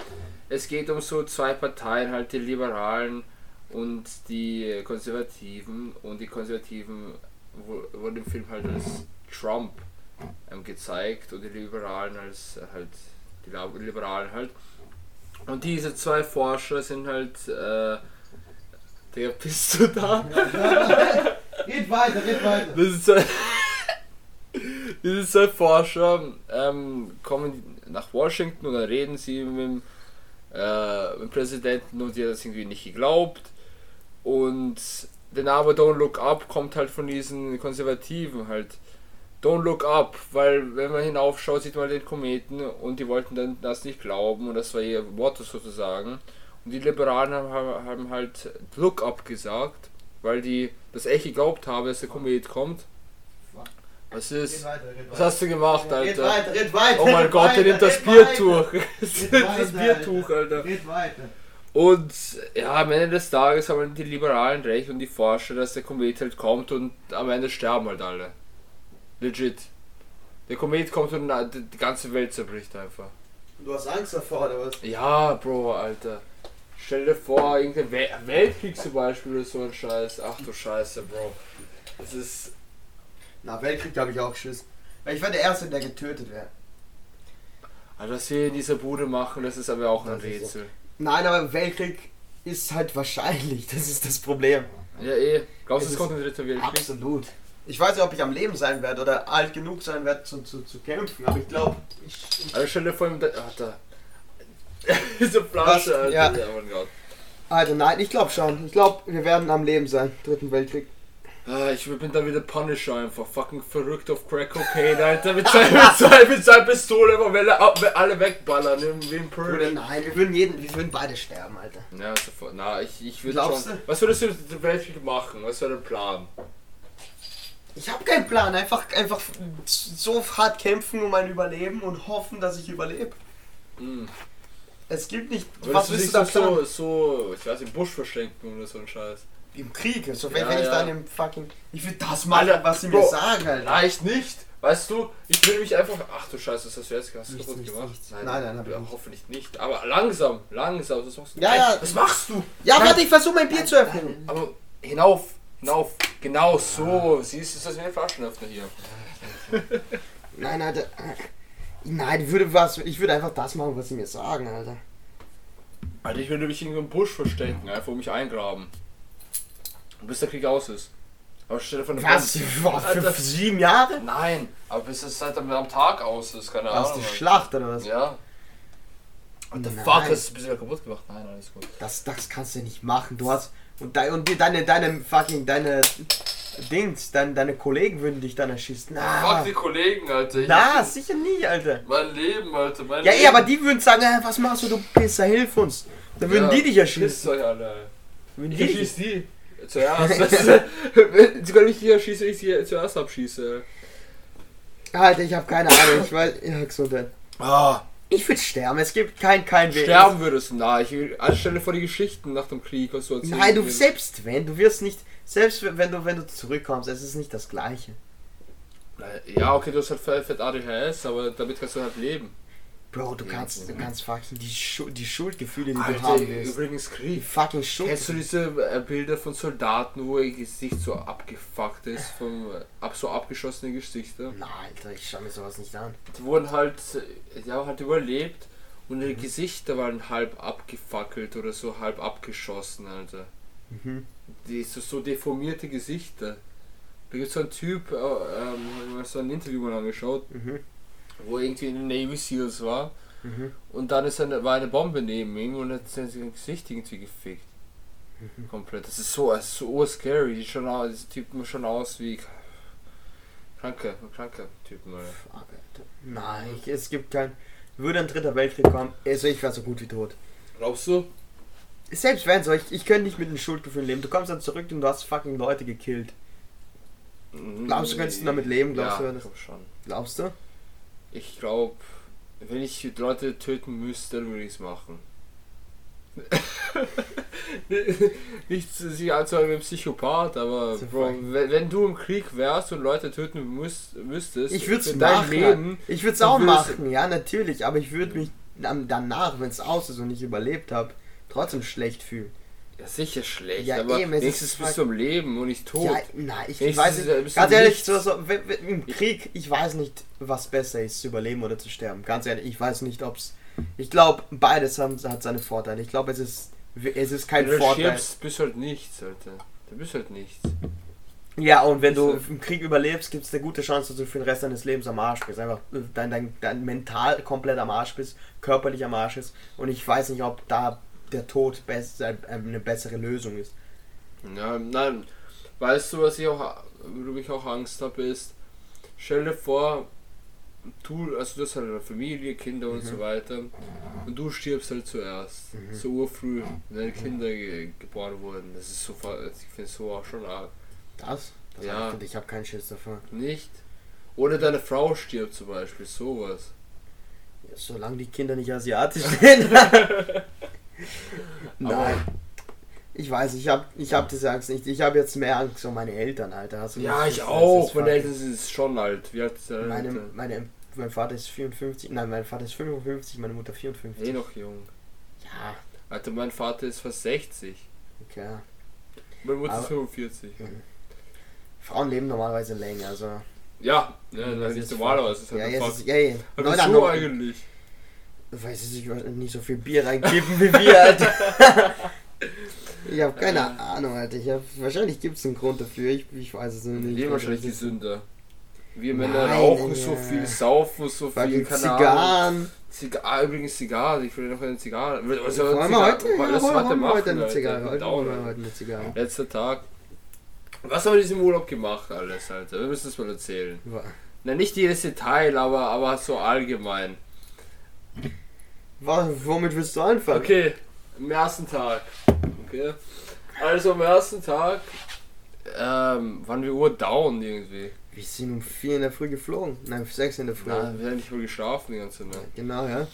es geht um so zwei Parteien, halt die Liberalen und die Konservativen. Und die Konservativen wu- wurden im Film halt als Trump ähm, gezeigt und die Liberalen als äh, halt die Liberalen halt. Und diese zwei Forscher sind halt äh, der bist du da? Red weiter, red weiter. Das ist zwei, diese zwei Forscher ähm, kommen nach Washington und dann reden sie mit dem, äh, mit dem Präsidenten und die hat das irgendwie nicht geglaubt. Und der Name Don't Look Up kommt halt von diesen Konservativen halt. Don't Look Up, weil wenn man hinaufschaut, sieht man den Kometen und die wollten dann das nicht glauben und das war ihr Motto sozusagen. Und die Liberalen haben, haben halt Look Up gesagt, weil die das echt geglaubt haben, dass der Komet kommt. Was ist? weiter, red Was hast du gemacht, Red Alter? weiter, red weiter. Oh mein red Gott, der nimmt das red Biertuch. Red das Biertuch, Alter. Red weiter. Und ja, am Ende des Tages haben die Liberalen recht und die Forscher, dass der Komet halt kommt und am Ende sterben halt alle. Legit. Der Komet kommt und die ganze Welt zerbricht einfach. Du hast Angst davor, oder was? Ja, Bro, Alter. Stell dir vor, irgendein Wel Weltkrieg zum Beispiel oder so ein Scheiß. Ach du Scheiße, Bro. Das ist. Na, Weltkrieg habe ich auch Schiss. Weil ich war der Erste, der getötet wäre. Also, was wir in dieser Bude machen, das ist aber auch ein Das ist Rätsel. Nein, aber Weltkrieg ist halt wahrscheinlich. Das ist das Problem. Ja, eh. Glaubst du, Es kommt ein dritter Weltkrieg? Absolut. Ich weiß nicht, ob ich am Leben sein werde oder alt genug sein werde zu, zu, zu kämpfen, aber ich glaube, ich, Also, stell dir vor, im. Ach, da. Diese Flasche? Alter. Ja. Ja, mein Gott. Alter, nein, ich glaube schon. Ich glaube, wir werden am Leben sein. Dritten Weltkrieg. Ah, ich bin da wieder Punisher einfach. Fucking verrückt auf Crack Cocaine, Alter. Mit seiner mit mit Pistole, aber wenn er alle wegballern, wie ein Pearl. nein, wir würden jeden, wir würden beide sterben, Alter. Ja, sofort. Na, ich, ich würde Glaubst schon. du? Was würdest du Weltkrieg machen? Was wäre dein Plan? Ich habe keinen Plan, einfach, einfach so hart kämpfen um mein Überleben und hoffen, dass ich überlebe. Hm. Es gibt nicht. Würdest was du willst du da so, so, ich weiß, im Busch verstecken oder so ein Scheiß? Im Krieg, also wenn, Ja, wenn ich ja. dann im fucking. Ich will das machen, Alter, was sie Bro, mir sagen, Alter. Reicht nicht. Weißt du, ich will mich einfach. Ach du Scheiße, das hast du jetzt hast du Nichts, kaputt nichts, gemacht. nichts. Nein, nein, hab ich ja, nicht. hoffentlich nicht. Aber langsam, langsam. Das machst du. Ja, Nein, ja. Was machst du? Ja, Nein. warte, ich versuche mein Bier zu öffnen. Aber hinauf, hinauf. Genau so. Siehst du, ist das wie ein Flaschenöffner hier. Nein, Alter. Nein, ich würde was. Ich würde einfach das machen, was sie mir sagen, Alter. Alter, ich würde mich in einem Busch verstecken, einfach mich eingraben. Bis der Krieg aus ist. Aber stell dir vor, eine Was? Alter, Für sieben Jahre? Nein, aber bis es halt am Tag aus ist, keine Ahnung. die Schlacht oder was? Ja. Und Nein. fuck, hast du ein bisschen kaputt gemacht? Nein, alles gut. Das, das kannst du nicht machen. Du hast. Und, de, und deine, deine fucking, deine Dings, deine, deine Kollegen würden dich dann erschießen. Na, Fuck die Kollegen, Alter. Ich- na sicher nicht, Alter. Mein Leben, Alter, mein Ja, Leben. eh, aber die würden sagen, äh, was machst du, du Pisser, hilf uns. Dann würden Ja, die dich erschießen. euch alle. Würden Ich die dich- die. Zuerst. Sie können mich hier erschießen, wenn ich sie zuerst abschieße. Alter, ich habe keine Ahnung. Ich weiß. Ja, Gesundheit. Ah. Ich würde sterben. Es gibt kein, kein Weg. Sterben würdest du, na, ich will, stell dir vor die Geschichten nach dem Krieg, was du erzählst. Nein, du selbst wenn, du wirst nicht. Selbst wenn du, wenn du zurückkommst, es ist nicht das gleiche. Ja, okay, du hast halt fett ADHS, aber damit kannst du halt leben. Bro, du kannst, du kannst fucking die, Schu die Schuldgefühle, die du Alter, haben wirst. übrigens Krieg. fucking Kennst du Schuld. diese äh, Bilder von Soldaten, wo ihr Gesicht so abgefuckt ist, vom äh, ab so abgeschossene Gesichter? Nein, Alter, ich schau mir sowas nicht an. Die wurden halt, äh, die haben halt überlebt und Mhm. ihre Gesichter waren halb abgefackelt oder so halb abgeschossen, Alter. Mhm. Die so, so deformierte Gesichter. Da gibt es so einen Typ, äh, ähm, hab ich mir so ein Interview mal angeschaut, Mhm. Wo irgendwie in den Navy Seals war Mhm. und dann ist eine, war eine Bombe neben ihm und hat sein Gesicht irgendwie gefickt. Mhm. Komplett. Das ist so, das so scary. Die aus, diese Typen schauen aus wie kranke, kranke Typen, Alter. Nein, ich, es gibt kein. Würde ein dritter Weltkrieg kommen, also ich wäre so gut wie tot. Glaubst du? Selbst wenn so, ich, ich könnte nicht mit den Schuldgefühlen leben. Du kommst dann zurück und du hast fucking Leute gekillt. Glaubst du, könntest du damit leben? Glaubst ja, du, das- schon. Glaubst du? Ich glaube, wenn ich Leute töten müsste, dann würde ich es machen. Nicht sich wie ein Psychopath, aber Bro, wenn, wenn du im Krieg wärst und Leute töten müsst, müsstest, Ich würde es machen. Leben, ich würde es auch machen, ja, natürlich. Aber ich würde mich danach, wenn es aus ist und ich überlebt habe, trotzdem schlecht fühlen. Ja sicher schlecht, Ja, aber eben, es wenigstens ist bist du am Leben und nicht tot. Ja, nein, ich Wenigstens weiß nicht. Ganz ehrlich, so, im Krieg, ich weiß nicht, was besser ist, zu überleben oder zu sterben. Ganz ehrlich, ich weiß nicht, ob es. Ich glaube, beides haben, hat seine Vorteile. Ich glaube, es ist, es ist kein wenn du Vorteil. stirbst, bist halt nichts, Alter. Du bist halt nichts. Ja, und wenn du im Krieg überlebst, gibt es eine gute Chance, dass du für den Rest deines Lebens am Arsch bist. Einfach äh, dein, dein, dein mental komplett am Arsch bist, körperlich am Arsch ist. Und ich weiß nicht, ob da der Tod best, äh, eine bessere Lösung ist. Ja, nein. Weißt du, was ich auch, worüber ich auch Angst habe, ist, stell dir vor, du, also du hast halt eine Familie, Kinder und Mhm. so weiter, und du stirbst halt zuerst, so urfrüh, wenn deine Kinder ge geboren wurden. Das ist so, fa- ich finde es so auch schon arg. Das? das Ja. ich, ich habe keinen Schiss davon. Nicht? Oder deine Frau stirbt zum Beispiel, sowas. Ja, solange die Kinder nicht asiatisch sind. Nein. Ich weiß, ich habe ich hab diese Angst nicht. Ich habe jetzt mehr Angst um meine Eltern, Alter. Hast du Ja, ich das auch. Meine Eltern sind schon alt. Wie alt ist deine Meine, meine mein Vater ist 54, nein, mein Vater ist 55, meine Mutter 54. Eh noch jung. Ja, Alter, mein Vater ist fast 60. okay. Meine Mutter Aber- ist 45. Frauen leben normalerweise länger, also. Ja, ja, das das ist normalerweise. Das ist Ja, halt jetzt einfach- ist, ja, ja. Aber neun- eigentlich? Weiß ich nicht, nicht so viel Bier reinkippen wie wir, Alter. ich habe keine Äh. Ahnung, Alter. Ich hab, wahrscheinlich gibt es einen Grund dafür. Ich, ich weiß es nicht. Wir wahrscheinlich Das ist- gesünder. Wir Männer Nein, rauchen Digga. so viel, saufen so viel, keine Ahnung. Zigarren. Ziga ah, übrigens Zigarre, ich will noch eine Zigarre. Was Wollen wir heute? Ja, das wollen heute wir machen, heute eine. Zigarre. Heute Dauern, wollen wir Alter. heute eine Zigarre. Letzter Tag. Was haben wir in diesem Urlaub gemacht alles, Alter? Wir müssen es mal erzählen. Na, nicht jedes Detail, aber, aber so allgemein. Womit willst du anfangen? Okay, am ersten Tag. Okay. Also am ersten Tag ähm, waren wir urdown irgendwie. Wir sind um 4 in der Früh geflogen. Nein, um 6 in der Früh. Na, wir haben nicht mal geschlafen die ganze Nacht. Genau, ja.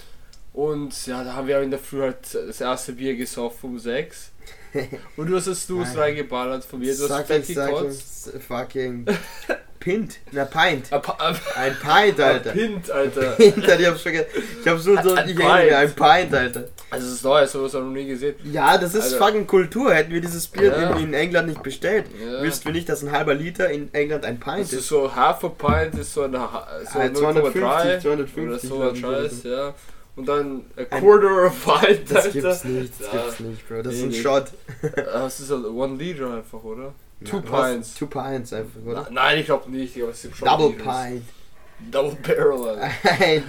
Und ja, da haben wir in der Früh halt das erste Bier gesoffen um 6. Und du hast das Snooze reingeballert von mir, du hast gekotzt. ich, fucking Pint. Na, Pint. Ein, Pa- ein, Ein Pint, ein Alter. Pint, Alter. Pint, Alter, ich hab's vergessen. Ich hab's nur so, Ein ich erinnere mich, ein Pint. Alter. Also das ist neu, sowas haben wir noch nie gesehen. Ja, das ist Alter. fucking Kultur. Hätten wir dieses Bier Ja. in, England nicht bestellt, Ja. wüssten wir nicht, dass ein halber Liter in England ein Pint Das ist ist. so half a pint ist so eine ha- so Ah, 0,3 250, oder 250 so ein Scheiß, ja. Und dann a Ein- quarter of a pint, Das Alter. gibt's nicht, das Ja. gibt's nicht, Bro. Das ist Nee, ein nee. Shot. Das ist halt one liter einfach, oder? Two was? Pints. Two Pints einfach, oder? Na, nein, ich glaube nicht. Ich glaub, Double. Pint. Double Barrel, Alter.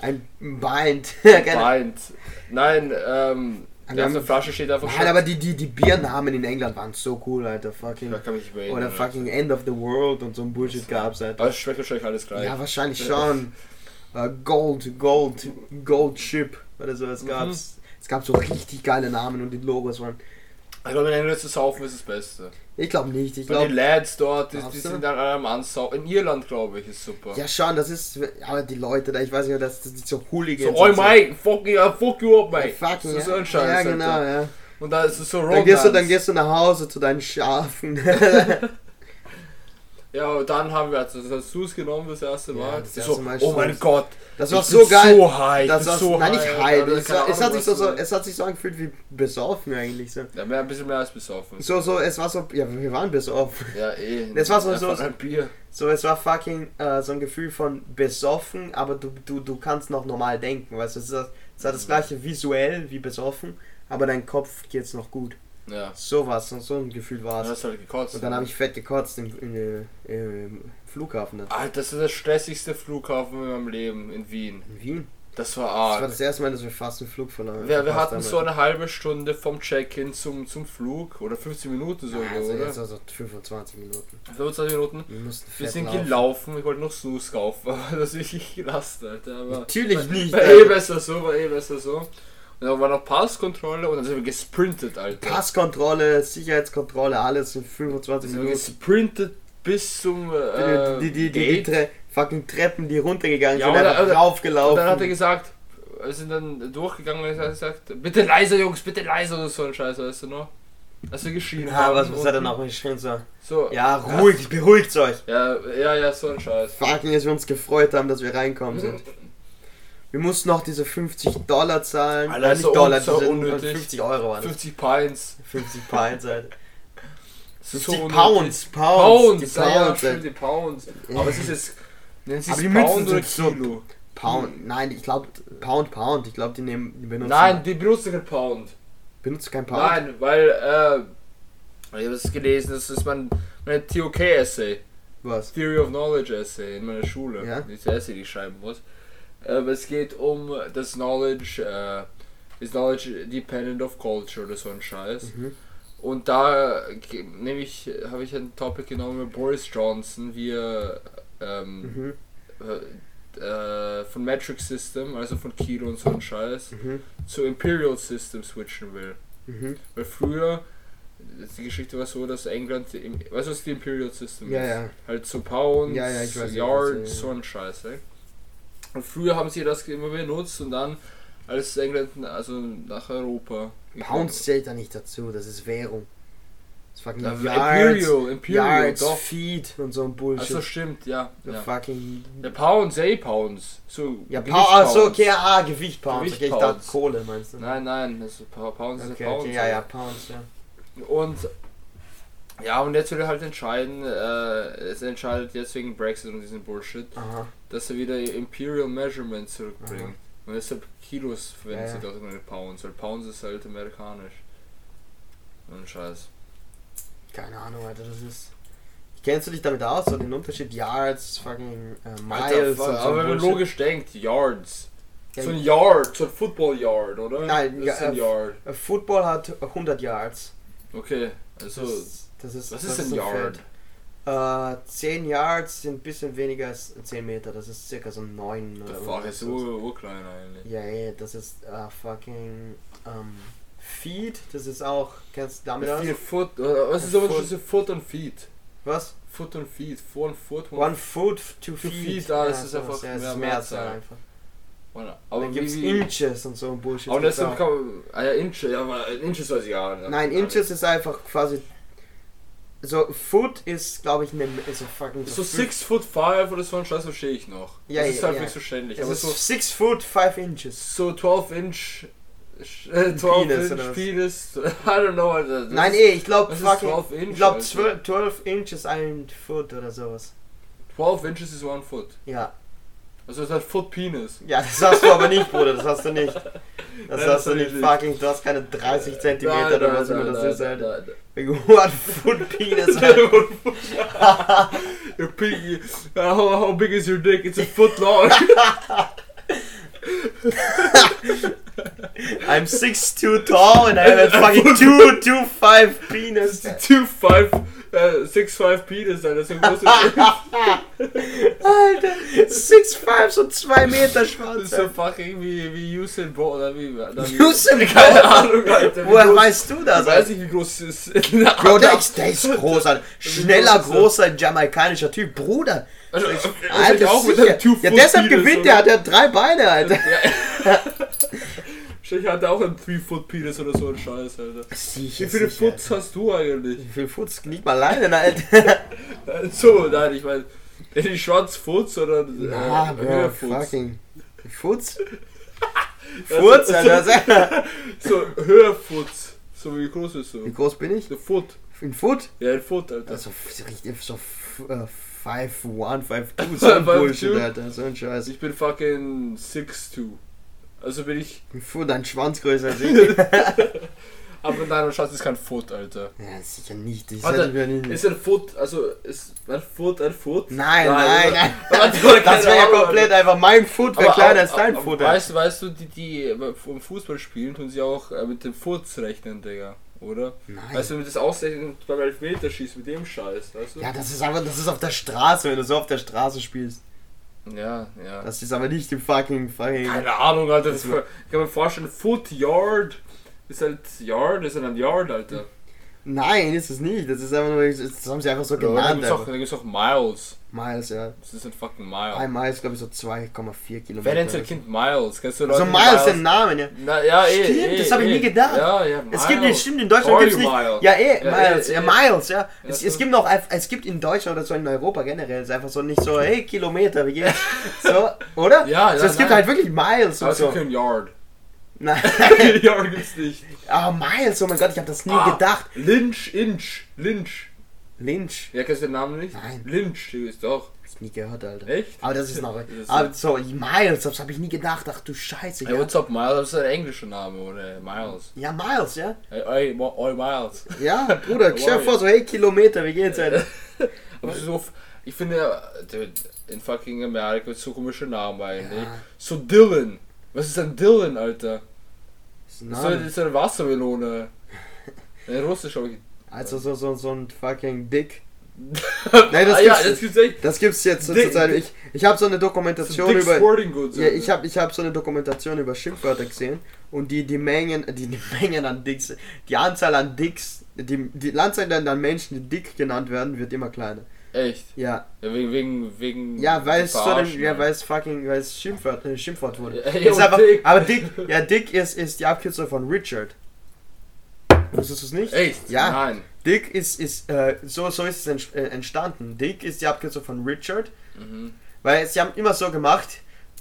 Ein, ein. Keine- Pint. Nein, ähm, die haben- erste Flasche steht einfach Nein, aber die, die, die Biernamen in England waren so cool, Alter. Fucking. Erinnern. Oder fucking End of the World und so ein Bullshit gab's, Alter. Aber es schmeckt wahrscheinlich alles gleich. Ja, wahrscheinlich schon. Äh, Gold, Gold, Gold Ship oder so, es Mhm. gab's. Es gab so richtig geile Namen und die Logos waren. Ich glaube, in England zu saufen ist das Beste. Ich glaube nicht, ich Weil die glaube. Lads dort, die, die sind dann alle am Ansaufen. In Irland, glaube ich, ist super. Ja, schon, das ist. Aber die Leute da, ich weiß nicht, dass das nicht so Hooligans so, sind, mate, fuck, you, fuck you up, mate. Fucking, so, so ja. ein Scheiß. Ja, genau, Alter. ja. Und da ist es so Dann gehst, du, dann Romance. gehst du nach Hause zu deinen Schafen. Ja, und dann haben wir also das Sus genommen das erste Ja, Mal. das so, erste Mal oh mein. Gott. Das war so geil. So high, Das war so nein, nicht high, high. Es, war, es, hat sich so, so, du- es hat sich so angefühlt wie besoffen eigentlich. So, Ja, mehr, ein bisschen mehr als besoffen. so, so es war so. Ja, wir waren besoffen. Ja, eh. Das war so- so- ein Bier. So, es war fucking äh, so ein Gefühl von besoffen, aber du, du, du kannst noch normal denken. Weißt du, es ist das, es hat das gleiche visuell wie besoffen, aber dein Kopf geht's noch gut. Ja. So was, so ein Gefühl war es. halt. Und dann habe ich fett gekotzt im, im, im, im Flughafen. Alter, das ist der stressigste Flughafen in meinem Leben in Wien. In Wien. Das war Das war arg. das erste Mal, dass wir fast einen Flug verloren Wir, wir hatten haben. so eine halbe Stunde vom Check-in zum, zum Flug. Oder 15 Minuten so, also oder? jetzt also 25 Minuten. 25 Minuten. Wir Wir sind laufen. gelaufen, ich wollte noch Snooze kaufen, aber das ist nicht gelassen, Alter. Aber Natürlich nicht. War eh besser so, war eh besser so. Und dann war noch Passkontrolle und dann sind wir gesprintet, Alter. Passkontrolle, Sicherheitskontrolle, alles in 25 Sind wir Minuten. gesprintet bis zum äh, die, die, die, die, fucking Treppen, die runtergegangen Ja, sind, oder- raufgelaufen. Und dann hat er gesagt, wir sind dann durchgegangen und er hat gesagt, bitte leiser Jungs, bitte leiser oder so ein Scheiß, weißt du noch? Als wir geschrien ja, haben. was, was hat er noch geschrien? So, So, ja, ruhig, beruhigt euch. ja, ja, ja, so ein Scheiß. Fucking, dass wir uns gefreut haben, dass wir reinkommen sind. Wir mussten noch diese 50 Dollar zahlen. Alter, so nicht Dollar, un- so diese unnötig. 50 Euro waren das. 50 Pints. 50 Pints, Alter. So 50 unnötig. Pounds, Pounds, Pounds, die ja, ja, Pounds, Alter. die Pounds. Aber es ist jetzt. Sie Aber es die oder sind so- Kilo? Pound, nein, ich glaube Pound, Pound. Ich glaube, die nehmen, die benutzen, Nein, die benutzen kein Pound. benutzen kein Pound. Nein, weil, äh, ich habe es gelesen, das ist mein, mein TOK-Essay, Was? Theory of Knowledge Essay in meiner Schule. Ja. Das Essay, die ich schreiben muss. Aber es geht um das Knowledge, äh, ist Knowledge dependent of culture oder so ein Scheiß. Mhm. Und da nehme ich, habe ich ein Topic genommen mit Boris Johnson, wie er ähm, Mhm. äh, äh, von Metric System, also von Kilo und so ein Scheiß, Mhm. zu Imperial System switchen will. Mhm. Weil früher, die Geschichte war so, dass England, im, weißt du was die Imperial System Ja, ist? ja. Halt so Pounds, Ja, ja, weiß, Yards, so ein Scheiß. ey. Früher haben sie das immer benutzt und dann, als England also nach Europa. Pounds zählt da nicht dazu, das ist Währung. Das fucking Ja, Yards, Imperial, Imperial, Yards, doch. Feet und so ein Bullshit. Achso, stimmt, ja. The ja. fucking... Der Pounds, ey, Pounds. So, Ja, pa achso, Pounds. okay, ah, Gewicht Pounds. Gewicht okay, ich dachte Pounds. Kohle meinst du? Nein, nein, das ist Pounds ist Okay, Pounds. okay, ja, ja, Pounds, ja. Und ja, und jetzt will er halt entscheiden, äh, es entscheidet jetzt wegen Brexit und diesem Bullshit, Aha. dass er wieder Imperial Measurement zurückbringt. Und deshalb Kilos verwendet Ja, sie dort meine Pounds, weil Pounds ist halt amerikanisch. Und Scheiß. Keine Ahnung, Alter, das ist... Kennst du dich damit aus, so den Unterschied Yards, fucking äh, Miles Alter, so aber wenn man logisch denkt, Yards. Ja, So ein Yard, so ein Football Yard, oder? Nein, das ist ja, ein äh, Yard. Football hat 100 Yards. Okay, also, das, das ist, was das ist ein Yard? Äh, 10 Yards sind ein bisschen weniger als 10 Meter, das ist circa so 9 Der oder Fuck ist ur, urklein eigentlich. Ja, ja, das ist äh, fucking ähm, Feet, das ist auch, kennst du damit aus? Vier Foot, oder was ist Foot. zwischen Foot und Feet? Was? Foot und Feet, Four und Foot, One foot, two, Two feet. feet, ah, das ist einfach ja, das mehr Mehrzahl. Einfach. One. Aber Aber dann gibt's wie, Inches und so ein Bullshit. aber auch. kann man, ah ja, Inches, ja, aber Inches weiß ich auch. Nein, Inches ist einfach quasi. So, Foot ist, glaube ich, ne, ist so fucking. So fünf- 6 foot 5 oder so ein Scheiß verstehe ich noch. Ja, das ist ja, halt ja. nicht so ständig. Ist so, 6 foot 5 inches. so 12 inch, äh, 12 Penis inch? Penis, I don't know, Alter. Das Nein, ist- eh, ich glaube ist fucking. 12 Inch, Ich glaube Alter. 12, 12 inches ein Foot oder sowas. 12 inches ist one foot. Ja. Also das ist halt Foot Penis. Ja, das hast du aber nicht, Bruder, das hast du nicht. Das Nein, hast das du hab nicht, ich nicht. fucking, du hast keine 30 Zentimeter oder was immer das ist. Wegen One Foot Penis, Alter. Your piggy, uh, how, how big is your dick? It's a foot long. I'm 6'2 tall and I have a fucking 2, 2, 5 penis. Two five, uh, six five penis, Alter. So groß Alter, 6'5, so 2 Meter Das Schwanz. ist so fucking wie, wie Usain Bolt, oder wie, oder wie Usain Keine? Ahnung, Alter. Woher groß- weißt du das, Ich weiß nicht, wie groß es ist. Bro, der ist, der ist groß, Alter. Schneller, er? großer jamaikanischer Typ. Bruder. Also, Alter, auch mit sicher. einem Two-Foot Ja, deshalb gewinnt oder? der, hat er drei Beine, Alter. Ich hatte auch einen Three-Foot-Penis oder so ein Scheiß, Alter. Sicher, Wie viele sicher, Foots hast du eigentlich? Wie viel Fuß liegt mal alleine, Alter? So, nein, ich meine, die Schwanzfoots oder Na, äh, Bro, Höherfoots? fucking. Also, Furz, Alter. So, Höherfoots. So, wie groß ist so? Wie groß bin ich? Der Foot. Ein Foot? Ja, ein Foot, Alter. Also, so richtig, so 5, 1, 5, 2, so ein 5'2". Bullshit, Alter. So ein Scheiß. ich bin fucking 6'2". Also bin ich. Ein Foot, ein Schwanz größer als ich. Aber nein, Schatz ist kein Foot, Alter. Ja, sicher nicht. Das Warte, nicht. Ist ein Foot, also ist ein Foot ein Foot? Nein, nein, nein. Oder Das wäre ja komplett einfach. Mein Foot wäre kleiner als dein Foot. Weißt du, weißt du, die, die vom Fußball spielen, tun sie auch äh, mit dem Furz rechnen, Digga. Oder? Nein. Weißt du, wenn das ausrechnen beim Elfmeterschießen mit dem Scheiß, weißt du? Ja, das ist aber, das ist auf der Straße, wenn du so auf der Straße spielst. Ja, ja. Das ist aber nicht im fucking, fucking. Keine Ahnung, Alter. Das ich kann mir vorstellen, Foot Yard ist halt Yard, ist halt ein Yard, Alter. Nein, ist es nicht. Das ist einfach nur, das haben sie einfach so da genannt. gibt's auch, einfach. da gibt's auch Miles. Miles, ja. Das ist ein fucking Ein Mile. Mile ist, glaube ich, so 2,4 Kilometer. Wer nennt sein Kind Miles? Kennst du Also Leute, die Miles den Namen, ja. Na, ja, eh, Stimmt, eh, das hab ich eh. nie gedacht. Ja, ja, Es gibt Miles. nicht, stimmt, in Deutschland gibt es nicht. Miles? Ja, eh, Ja, Miles, eh, ja, eh. Miles, ja. Es, so. es gibt noch, es gibt in Deutschland oder so in Europa generell, es ist einfach so nicht so, hey, Kilometer, wie geht's? So, oder? Ja, so, ja, Es gibt nein. halt wirklich Miles Aber und es gibt so. kein Yard. Nein. Yard gibt's nicht. Aber Miles, oh mein Gott, ich habe das nie Ah, gedacht. Lynch, Inch, Lynch. Lynch. Ja, kennst du den Namen nicht? Nein. Lynch, du ist doch. Hab ich nie gehört, Alter. Echt? Aber das ist noch. Das aber so, Miles, das habe ich nie gedacht. Ach du Scheiße. Hey, Ja, what's up, Miles? Das ist ein englischer Name, oder? Miles. ja Miles, ja. Hey, Mo- oi, Miles. Ja, Bruder, stell vor, so, hey, Kilometer, wie geht's, Alter? Aber so, ich finde, in fucking Amerika gibt so komische Namen eigentlich. Ja. So Dylan. Was ist ein Dylan, Alter? Das ist ein Das ist eine- Wassermelone. In Russisch habe ich. Also so, so, so ein fucking Dick. Nein, das ah, ja, gibt's- das gibt's echt. Das gibt's jetzt Zeit. Ich, ich habe so eine Dokumentation über. Goods. Ja, ich habe ich hab so eine Dokumentation über Schimpfwörter gesehen und die, die Mengen, die, die Mengen an Dicks, die Anzahl an Dicks, die, die Anzahl an Menschen, die dick genannt werden, wird immer kleiner. Echt. Ja, Ja, wegen, wegen, wegen. ja, weil es so ein, Verarschen, ja, weil es fucking, weil es Schimpfwort, äh, Schimpfwort wurde. Ja, einfach, Dick. Aber Dick, ja, Dick ist, ist die Abkürzung von Richard. Wusstest du es nicht? Echt? Ja. Nein. Dick ist, ist äh, so, so ist es äh, entstanden. Dick ist die Abkürzung von Richard, Mhm. weil sie haben immer so gemacht,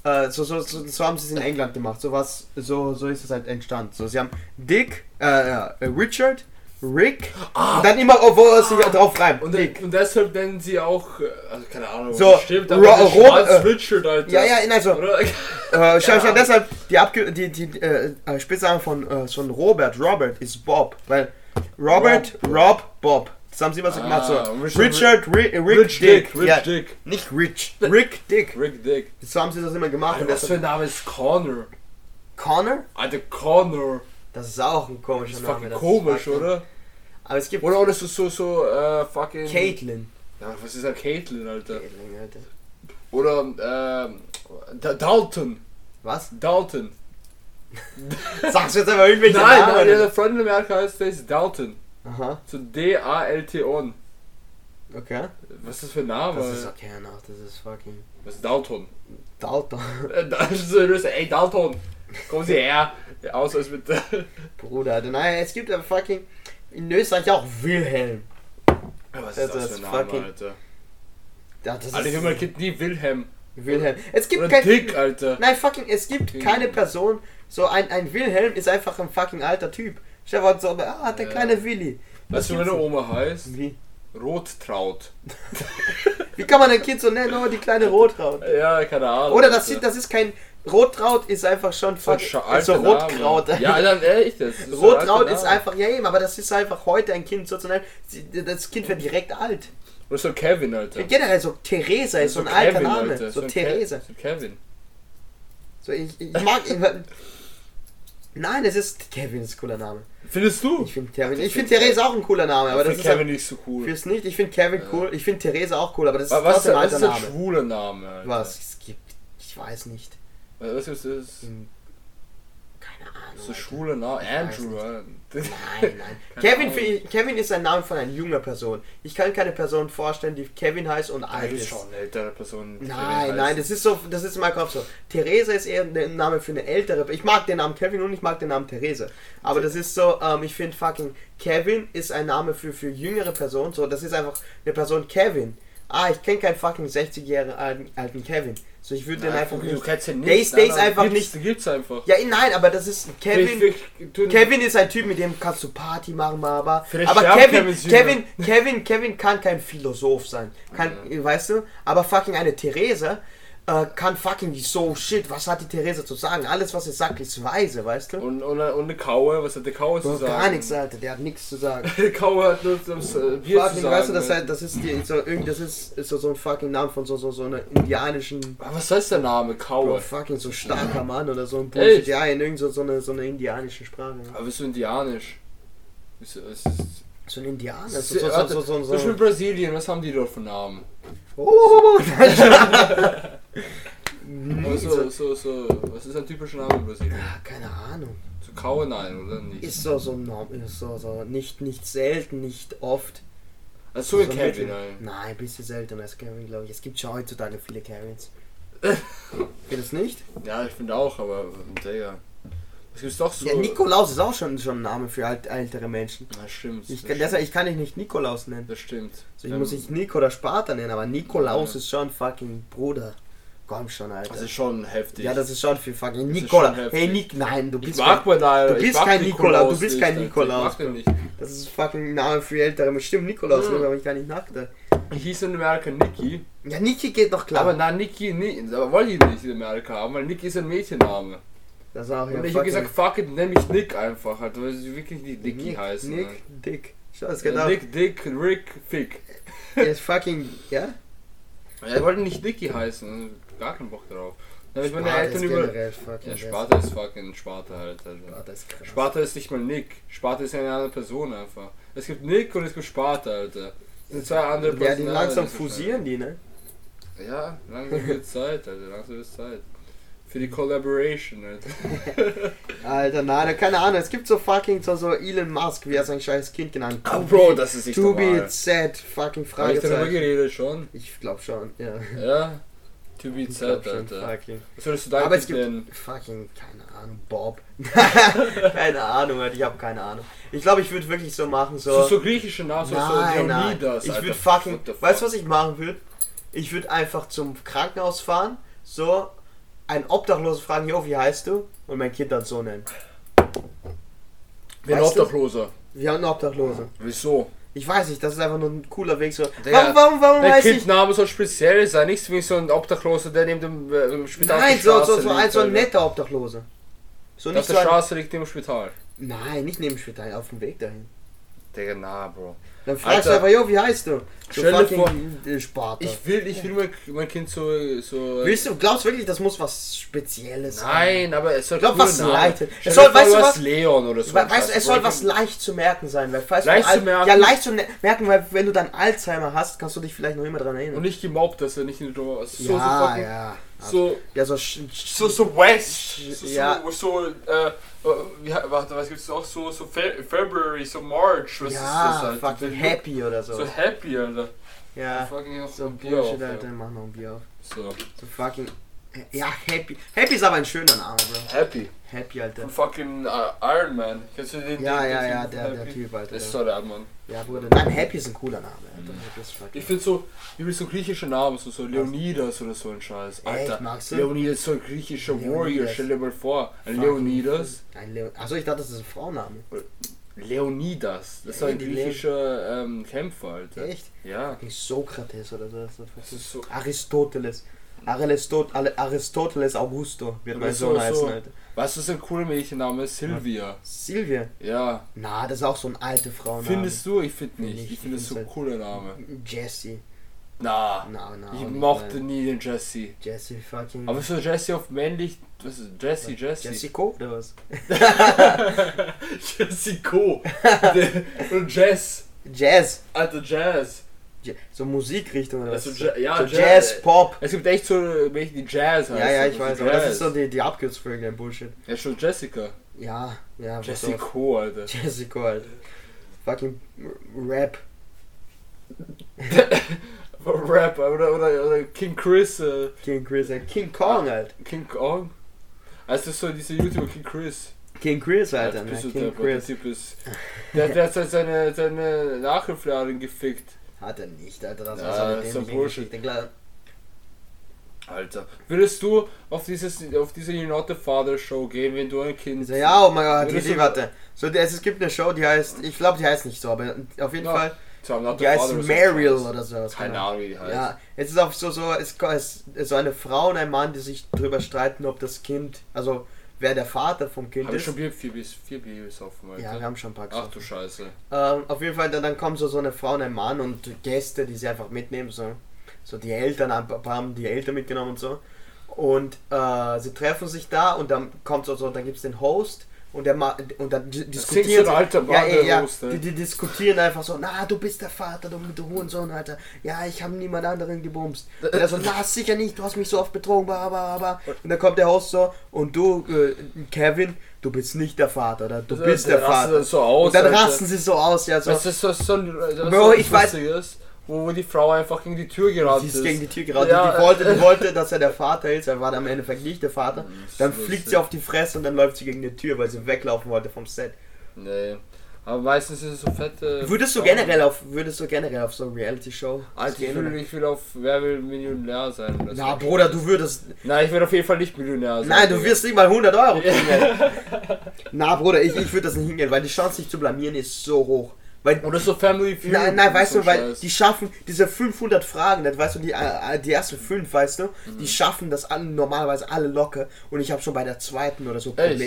äh, so, so, so, so haben sie es in England gemacht, so was, so, so ist es halt entstanden. So, sie haben Dick, äh, äh, Richard, Rick, und dann immer, oh, wo es sich drauf reimt. Und, und deshalb nennen sie auch, äh, also keine Ahnung, So, stimmt, aber Ro- Schwarz äh, Richard, Alter. Ja, ja, nein, so, Oder? Äh, schau, Ja. deshalb, die, Abge die, die äh, äh, Spitzname von, äh, von Robert, Robert ist Bob, weil Robert, Rob, Bob. Das haben sie immer so gemacht, so. Ah, Richard- Richard, Ri äh, Rick, Rich Dick. Dick, Rich ja, Dick. Nicht Rich, Rick Dick. Rick Dick. So haben sie das immer gemacht. Alter, Und was für ein Name ist Connor? Connor? Alter, Connor. Das ist auch ein Das komischer ist Name. fucking das komisch, fucking- oder? Aber es gibt Oder, oder so, so, so, äh, fucking... Caitlin. Ja, was ist ein Caitlin, Alter? Caitlin, Alter. Oder, ähm, Da- Dalton. Was? Dalton. Sagst du jetzt aber irgendwelche Nein, Namen? nein, der? Freund in Amerika heißt der ist Dalton. Aha, So D-A-L-T-O-N. okay. Was ist das für ein Name? Das ist okay, nach, das ist fucking Was ist Dalton? Dalton. Äh, ist ey Dalton, kommen Sie her. Aus als mit. Bruder. Nein, es gibt aber fucking in Österreich auch Wilhelm. Was ist das für ein Name, fucking. Alter? Ja, das Alter, ich will mein Kind nie Wilhelm. Wilhelm. Es gibt kein. Dick, Alter. Nein, fucking, es gibt Okay. keine Person. So ein, ein Wilhelm ist einfach ein fucking alter Typ. Stefan so, ah, der Ja. kleine Willi. Weißt du, wie meine? Oma heißt? Wie? Rottraut. Wie kann man ein Kind so nennen? Oh, die kleine Rotkraut. Ja, keine Ahnung. Oder das, ist, das ist kein. Rotkraut ist einfach schon So scha- Also Rotkraut. Name. Ja, dann echt. Das ist so Rotkraut ist Name. einfach, ja eben, aber das ist einfach heute ein Kind so. Sie- Das Kind wird direkt alt. Oder so Kevin, Alter. Generell so Theresa ist so ein alter Name. Alter. So ein Theresa. So Kevin. So, ich, ich mag. Nein, es ist. Kevin ist ein cooler Name. Findest du? Ich finde Kevin. Ich finde Theresa auch ein cooler Name, aber ich das ist Kevin halt, nicht so cool. fürs nicht. Ich finde Kevin cool. Ich finde Theresa auch cool, aber das ist Was, was, trotzdem ein was alter ist ein Name. schwuler Name, Alter? Was? Es gibt. Ich weiß nicht. Was ist das? Keine Ahnung. So Alter. schwuler Name? Andrew. Nein, nein. Kevin, ich- Kevin ist ein Name von einer jungen Person. Ich kann keine Person vorstellen, die Kevin heißt und Das alt ist schon eine ältere Person. Nein, nein, das ist so, das ist in meinem Kopf so. Theresa ist eher ein Name für eine ältere. Ich mag den Namen Kevin und ich mag den Namen Theresa. Aber das ist so, ähm, ich finde fucking Kevin ist ein Name für, für jüngere Personen. So, das ist einfach eine Person Kevin. Ah, ich kenne keinen fucking 60-jährigen alten, alten Kevin. So, ich würde den einfach du nicht. nicht. Der ist- der Nein, ist nein, einfach gibt's, nicht- Gibt's einfach. Ja, nein, aber das ist Kevin. Vielleicht- vielleicht Kevin ist ein Typ, mit dem kannst du Party machen, aber. Vielleicht Aber Kevin, Kevins Kevin, Kevin, Kevin kann kein Philosoph sein. Kann, Mhm. weißt du? Aber fucking eine Therese äh, kann fucking so shit, was hat die Therese zu sagen? Alles, was sie sagt, ist weise, weißt du? Und, und, und eine Kaue, was hat der Kaue zu Bro, sagen? gar nichts, Alter, der hat nichts zu sagen. Der Kaue hat nur das äh, Bier zu fucking, sagen. weißt du, das, ne? halt, das ist die, so, irgend, das ist, ist so, so ein fucking Name von so, so, so einer indianischen. Aber Was heißt der Name? Bro, Kaue. fucking so starker Mann oder so ein? Bullshit. Ja, in irgend so, so, eine, so einer indianischen Sprache. Aber bist du indianisch? Es ist, So ein Indianer. So, so, so, so, so, so, Zum so, Beispiel Brasilien, was haben die dort für Namen? Oh, oh, oh, oh. Aber so, so, so, was ist ein typischer Name in Brasilien? Ja, keine Ahnung. So Kaue nein, oder nicht? Ist so, so, norm- ist so, so nicht, nicht selten, nicht oft. Also so wie Kevin, ey. Nein, ein bisschen seltener als Kevin, glaube ich. Es gibt schon heutzutage viele Kevins. Geht es nicht? Ja, ich finde auch, aber, Digga. Es gibt doch so... Ja, Nikolaus ist auch schon, schon ein Name für alt, ältere Menschen. Ja, stimmt. Ich das kann, deshalb, ich kann dich nicht Nikolaus nennen. Das stimmt. So, ich Ähm, muss dich Nico oder Sparta nennen, aber Nikolaus Ja. ist schon fucking Bruder. Komm schon, Alter. Das ist schon heftig. ja, das ist schon für fucking ist Nikola. Hey, Nik, nein, du bist kein, da, du bist kein Nikolaus, du bist kein Alter. Nikolaus, Ich mag den nicht. Das ist fucking Name für ältere. Stimmt, Nikolaus, Mhm. aber ich gar nicht nachgedacht. Ich hieß in Amerika Niki. Ja, Niki geht doch klar. Aber nein, Niki, nee, aber wollte ich nicht in Amerika haben, weil Niki ist ein Mädchenname. das ist auch ja Und ich habe gesagt, fuck it, nenn mich Nick einfach, halt, weil sie wirklich nicht Niki Nick, heißen. Nick, ne? Dick. Schau, das Ja. Nick, Dick, Rick, Fick. Der ist fucking, ja? Ja, ich wollte nicht Niki heißen, gar keinen Bock drauf. Hab ich meine Eltern ist über. Ja, Sparta ist fucking Sparta halt. Also. Sparta ist krass. Sparta ist nicht mal Nick. Sparta ist eine andere Person einfach. Es gibt Nick und es gibt Sparta, Alter. Das sind zwei andere Ja, die langsam fusieren die, ne? Ja, langsam wird Zeit, Alter. Langsam wird Zeit. Für die Collaboration, Alter. Alter, nein, keine Ahnung. Es gibt so fucking so, so Elon Musk, wie er sein scheiß Kind genannt Oh, Bro, das ist nicht To be normal. Z, fucking Habe ich darüber Fragezeichen. geredet schon? Ich glaub schon, ja. Ja. To be said, Alter. Was würdest du da Aber es gibt nennen? fucking, keine Ahnung, Bob. keine Ahnung, Alter, ich habe keine Ahnung. Ich glaube, ich würde wirklich so machen, so. So, so griechische Namen, so, so nein, nein. Leonidas, Ich würde fucking, weißt du, was ich machen würde? Ich würde einfach zum Krankenhaus fahren, so einen Obdachlosen fragen, jo, wie heißt du? Und mein Kind dann so nennen. Weißt du? Obdachloser? Wir haben einen Obdachlosen. Wieso? Ich weiß nicht, das ist einfach nur ein cooler Weg. So. Digga, Warum, warum, warum Der weiß ich? Kindname soll speziell sein, nicht wie so ein Obdachloser, der neben dem äh, Spital Nein, der so, so, so, ein, so ein netter Obdachlose. So Der nicht auf so der ein, Straße liegt im Spital. Nein, nicht neben dem Spital, auf dem Weg dahin. Digga, na, Bro. Dann fragst du Alter. einfach, jo, wie heißt du? So Stell dir fucking äh, Sparta. Ich will, ich will mein, mein Kind so, so Willst du, glaubst du wirklich, das muss was Spezielles sein? Nein, aber es soll glaub, was. Leichtes. Es soll- vor, weißt du was? Leon oder so. Weißt du, es soll was leicht zu merken sein, weil falls Leicht du zu merken? Ja, leicht zu merken, weil wenn du dann Alzheimer hast, kannst du dich vielleicht noch immer dran erinnern. Und nicht gemobbt, dass er nicht in der so, so, so, ja, fucking- ja. so, Ja, so, so, so West. So, Ja. so, so äh, wie, warte, was gibt's noch? So, so Fe February, so March. Was ja, ist das, Alter? fucking happy oder so. So happy, Alter. ja, Fucking noch so Bier Bullshit, auf, Alter, mach noch ein Bier auf. So, So fucking, ja, happy. Happy ist aber ein schöner Name, Bro. happy. Happy, Alter. Von fucking äh, Iron Man. Kennst du den? Ja, den, ja, den ja, der, der? Typ, Alter. Das ist so der Mann. Ja, Bruder. Nein, Happy ist ein cooler Name, Alter. Fucking. Ich finde so, wie will so griechische Namen, so, so Leonidas oder so ein Scheiß. Alter, Echt, magst du? Leonidas, so ein griechischer Leonidas. Warrior, stell dir mal vor. Ein Leonidas. Ein Leon. Achso, ich dachte, das ist ein Frauenname. Leonidas, das ist Ja, ein griechischer ähm, Kämpfer, Alter. Echt? Ja. Sokrates oder so. Das ist so. Aristoteles. Aristot Aristoteles Augusto wird mein So- Sohn heißen, so- Alter. Weißt du, was ein cooler Mädchenname ist? Silvia. Silvia. Ja. Na, das ist auch so ein alte Frauenname. Findest du? Ich finde Find nicht. ich, Ich finde es so ein find's cooler Name. Jessie. Na. Na, na. Ich mochte nein. nie den Jesse. Jessie fucking. Aber so Jesse auf männlich. Was ist Jesse, Jesse? Jessico oder was? Jessico. Und Jazz. Jazz. Alter, Jazz. So Musikrichtung oder was? Also, Ja, ja, so Jazz. Jazz, Pop. Es gibt echt so welche, die Jazz heißen. Ja, ja, ich weiß, aber das ist so die, die Abkürzung für irgendein Bullshit. Ja, schon Jessica. Ja, ja, was. Jessico, Alter. Jessico, halt. Fucking Rap. Rap, oder, oder, oder King Chris, äh, King Chris, äh, King Kong, halt. King Kong. Also so dieser YouTuber King Chris. King Chris, Alter, Ja, ne? bist King Der Chris. Der, der hat seine, seine Nachhilfelehrerin gefickt. Hat er nicht, Alter, das Ja, war so so Bullshit. Alter. Würdest du auf dieses auf diese You Not the Father Show gehen, wenn du ein Kind ja, oh mein Gott, die, die, warte. So, es, es gibt eine Show, die heißt, ich glaube, die heißt nicht so, aber auf jeden Ja, Fall, die heißt father oder so Mariel oder sowas. Keine genau. Ahnung, wie die heißt. Ja, es ist auch so, so, es es ist so eine Frau und ein Mann, die sich darüber streiten, ob das Kind, also wer der Vater vom Kind Hab ist. schon Bier, vier, bis, vier Bier gesoffen, Alter. Ja, wir haben schon ein paar Ach gesagt. du Scheiße. Ähm, auf jeden Fall, dann, dann kommen so, so eine Frau und ein Mann und Gäste, die sie einfach mitnehmen. So, so die Eltern ein paar haben die Eltern mitgenommen und so. Und äh, sie treffen sich da und dann kommt so, so dann gibt es den Host und der Ma und dann diskutieren ein alter ja, ja, ja, ey. die, die diskutieren einfach so, na du bist der Vater, du, du Hurensohn, Alter. Ja, ich habe niemand anderen gebumst. Und er so, na sicher nicht, du hast mich so oft betrogen, aber, aber. Und dann kommt der Host so und du, äh, Kevin, du bist nicht der Vater, oder du Also, bist der der Vater. so aus, und dann rasten sie so aus, ja, so. Das ist so, so, Bro, so ich weiß- ist, wo, wo die Frau einfach gegen die Tür gerannt Sie ist. ist gegen die Tür gerannt. Ja, die, wollte, die wollte, dass er der Vater ist. Er war dann im Endeffekt nicht der Vater. ist Dann fliegt sie auf die Fresse und dann läuft sie gegen die Tür, weil sie weglaufen wollte vom Set. Nee. Aber meistens ist es so fette. Würdest du generell auf, würdest du generell auf so eine Reality-Show Alter, ich gehen? will, ich will auf Wer will Millionär sein. oder so. Na, Bruder, du würdest. Nein, ich will auf jeden Fall nicht Millionär sein. Nein, du wirst nicht mal 100 Euro kriegen. Na, Bruder, ich, ich würde das nicht hingehen, weil die Chance, dich zu blamieren, ist so hoch. Weil Oder so Family Feud. Nein, nein, weißt so du, weil Scheiß. die schaffen diese 500 Fragen, das weißt du, die, äh, die ersten fünf, weißt du, Mhm. die schaffen das alle, normalerweise alle locker und ich habe schon bei der zweiten oder so Echt?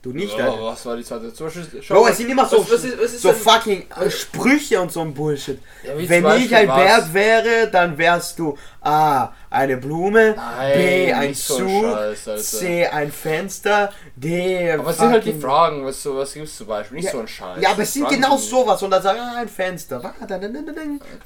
Du nicht, Oh, Alter. was war die zweite? Zum Beispiel, Bro, es sind immer so, was, was ist, was ist so denn- fucking Sprüche und so ein Bullshit. Ja, Wenn ich ein? Berg wäre, dann wärst du A. eine Blume, Nein, B. ein nicht so Zug, Scheiß. C. ein Fenster, D. Aber was sind halt die Fragen? Was, so, was gibt's zum Beispiel? Nicht Ja, so ein Scheiß. Ja, aber es sind Fragen genau sowas und dann sagen, ah, ein Fenster.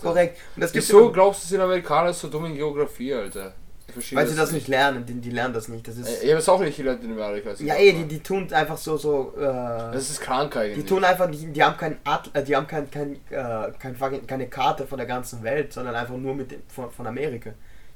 Korrekt. Und das Wieso glaubst du, sind Amerikaner so dumm in Geografie, Alter? Verstehe Weil sie das nicht lernen, die, die lernen das nicht. Das ist. Ich habe es auch nicht gelernt in Amerika. als ich ja, dort eh, die, die tun einfach so, so. Äh, Das ist krank eigentlich. die tun einfach, die, die haben kein Atl äh, die haben kein, kein, äh, kein, fucking- keine Karte von der ganzen Welt, sondern einfach nur mit dem, von, von Amerika.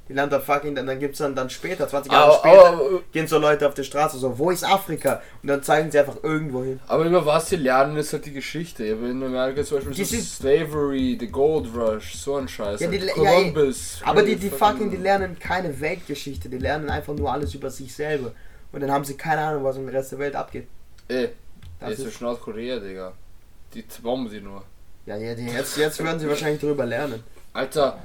Die lernen dann fucking, dann, dann gibt's dann, dann später, 20 Jahre Aber, später, aber, gehen so Leute auf die Straße so, wo ist Afrika? Und dann zeigen sie einfach irgendwo hin. aber über was sie lernen, ist halt die Geschichte. In Amerika zum Beispiel Die so Slavery, the Gold Rush, so ein Scheiß. Ja, die- ja, Columbus. Aber die, die fucking, die lernen keine Weltgeschichte, die lernen einfach nur alles über sich selber. Und dann haben sie keine Ahnung, was im Rest der Welt abgeht. Ey, Das jetzt ist, ist Nordkorea, Digga. Die bomben sie nur. ja, ja, die- jetzt, jetzt werden sie wahrscheinlich drüber lernen. Alter,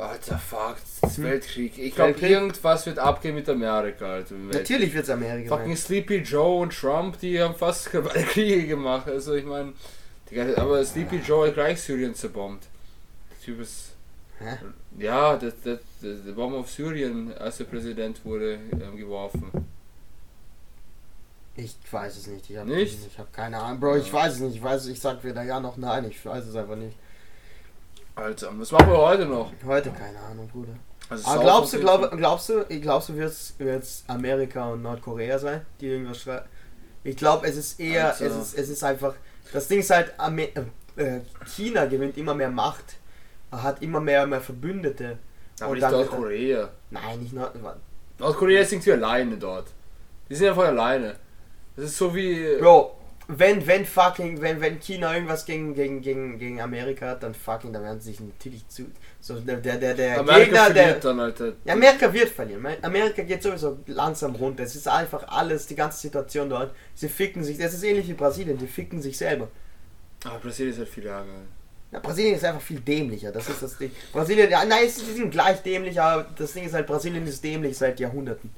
Alter, fuck, das Hm. Weltkrieg. Ich glaube, irgendwas wird abgehen mit Amerika, Alter. Natürlich wird es Amerika Fucking sein. Sleepy Joe und Trump, die haben fast Kriege gemacht. Also ich meine, aber Sleepy Joe hat gleich Syrien zerbombt. Der Typ ist. Hä? Ja, der, der, der, der Bomb auf Syrien, als er Präsident wurde, ähm, geworfen. Ich weiß es nicht. Ich habe Nicht? ich hab keine Ahnung. Bro, ich weiß es nicht. Ich weiß, ich sag weder ja noch nein. Ich weiß es einfach nicht. Alter, was machen wir heute noch? Heute keine Ahnung, Bruder. Also Aber South glaubst du, glaub, glaubst du, glaubst du, wird's, wird's Amerika und Nordkorea sein, die irgendwas schreiben? Ich glaube, es ist eher, es ist, es ist einfach, das Ding ist halt, Amer äh, äh, China gewinnt immer mehr Macht, hat immer mehr, mehr Verbündete. Aber Und nicht Nordkorea. Nein, nicht Nord, Nordkorea ist irgendwie alleine dort. Die sind einfach alleine. Das ist so wie. Bro, wenn, wenn fucking, wenn, wenn China irgendwas gegen, gegen, gegen, gegen Amerika hat, dann fucking, dann werden sie sich natürlich zu, so der, der, der, der Amerika Gegner, der, verliert dann, Alter. Ja, Amerika wird verlieren. Amerika geht sowieso langsam runter. Es ist einfach alles, die ganze Situation dort. Sie ficken sich. Das ist ähnlich wie Brasilien. Die ficken sich selber. Aber Brasilien ist halt viel ärger. Ja, Brasilien ist einfach viel dämlicher. Das ist das Ding. Brasilien, ja, nein, sie sind gleich dämlich, aber das Ding ist halt, Brasilien ist dämlich seit Jahrhunderten.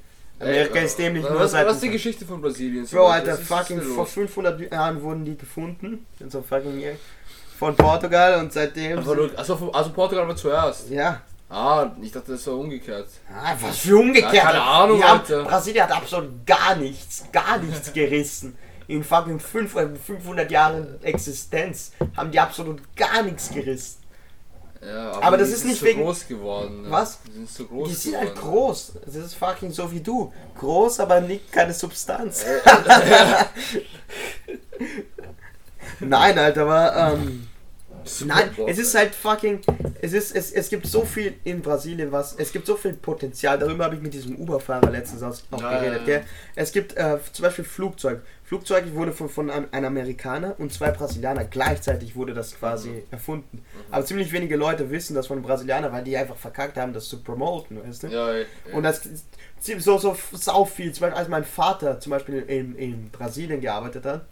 Amerika Ey, ist dämlich was, nur was, seit. was ist die Geschichte von Brasilien? Bro, Alter, fucking vor los? 500 Jahren wurden die gefunden. In so fucking von Portugal und seitdem. Also, also Portugal war zuerst. ja. Ah, ich dachte, das war umgekehrt. Ah, was für umgekehrt. Ja, keine Ahnung, haben, Alter. Brasilien hat absolut gar nichts, gar nichts gerissen. In fucking 500 500 Jahren Existenz haben die absolut gar nichts gerissen. Ja, Aber das ist nicht so wegen- groß geworden. ne? Was? Die sind so groß Die sind geworden. halt groß. Das ist fucking so wie du. Groß, aber nicht keine Substanz. Nein, Alter, aber ähm, Nein, es ist halt fucking. Es ist, es, es gibt so viel in Brasilien, was. Es gibt so viel Potenzial. Darüber habe ich mit diesem Uber-Fahrer letztens auch Ja, geredet, gell? Es gibt äh, zum Beispiel Flugzeug. Flugzeug wurde von, von einem, einem Amerikaner und zwei Brasilianer. Gleichzeitig wurde das quasi erfunden. Mhm. Aber ziemlich wenige Leute wissen das von den Brasilianern, weil die einfach verkackt haben, das zu promoten, weißt du? Ja, ja. Und das so, so sau viel. Zum Beispiel, als mein Vater zum Beispiel in, in Brasilien gearbeitet hat,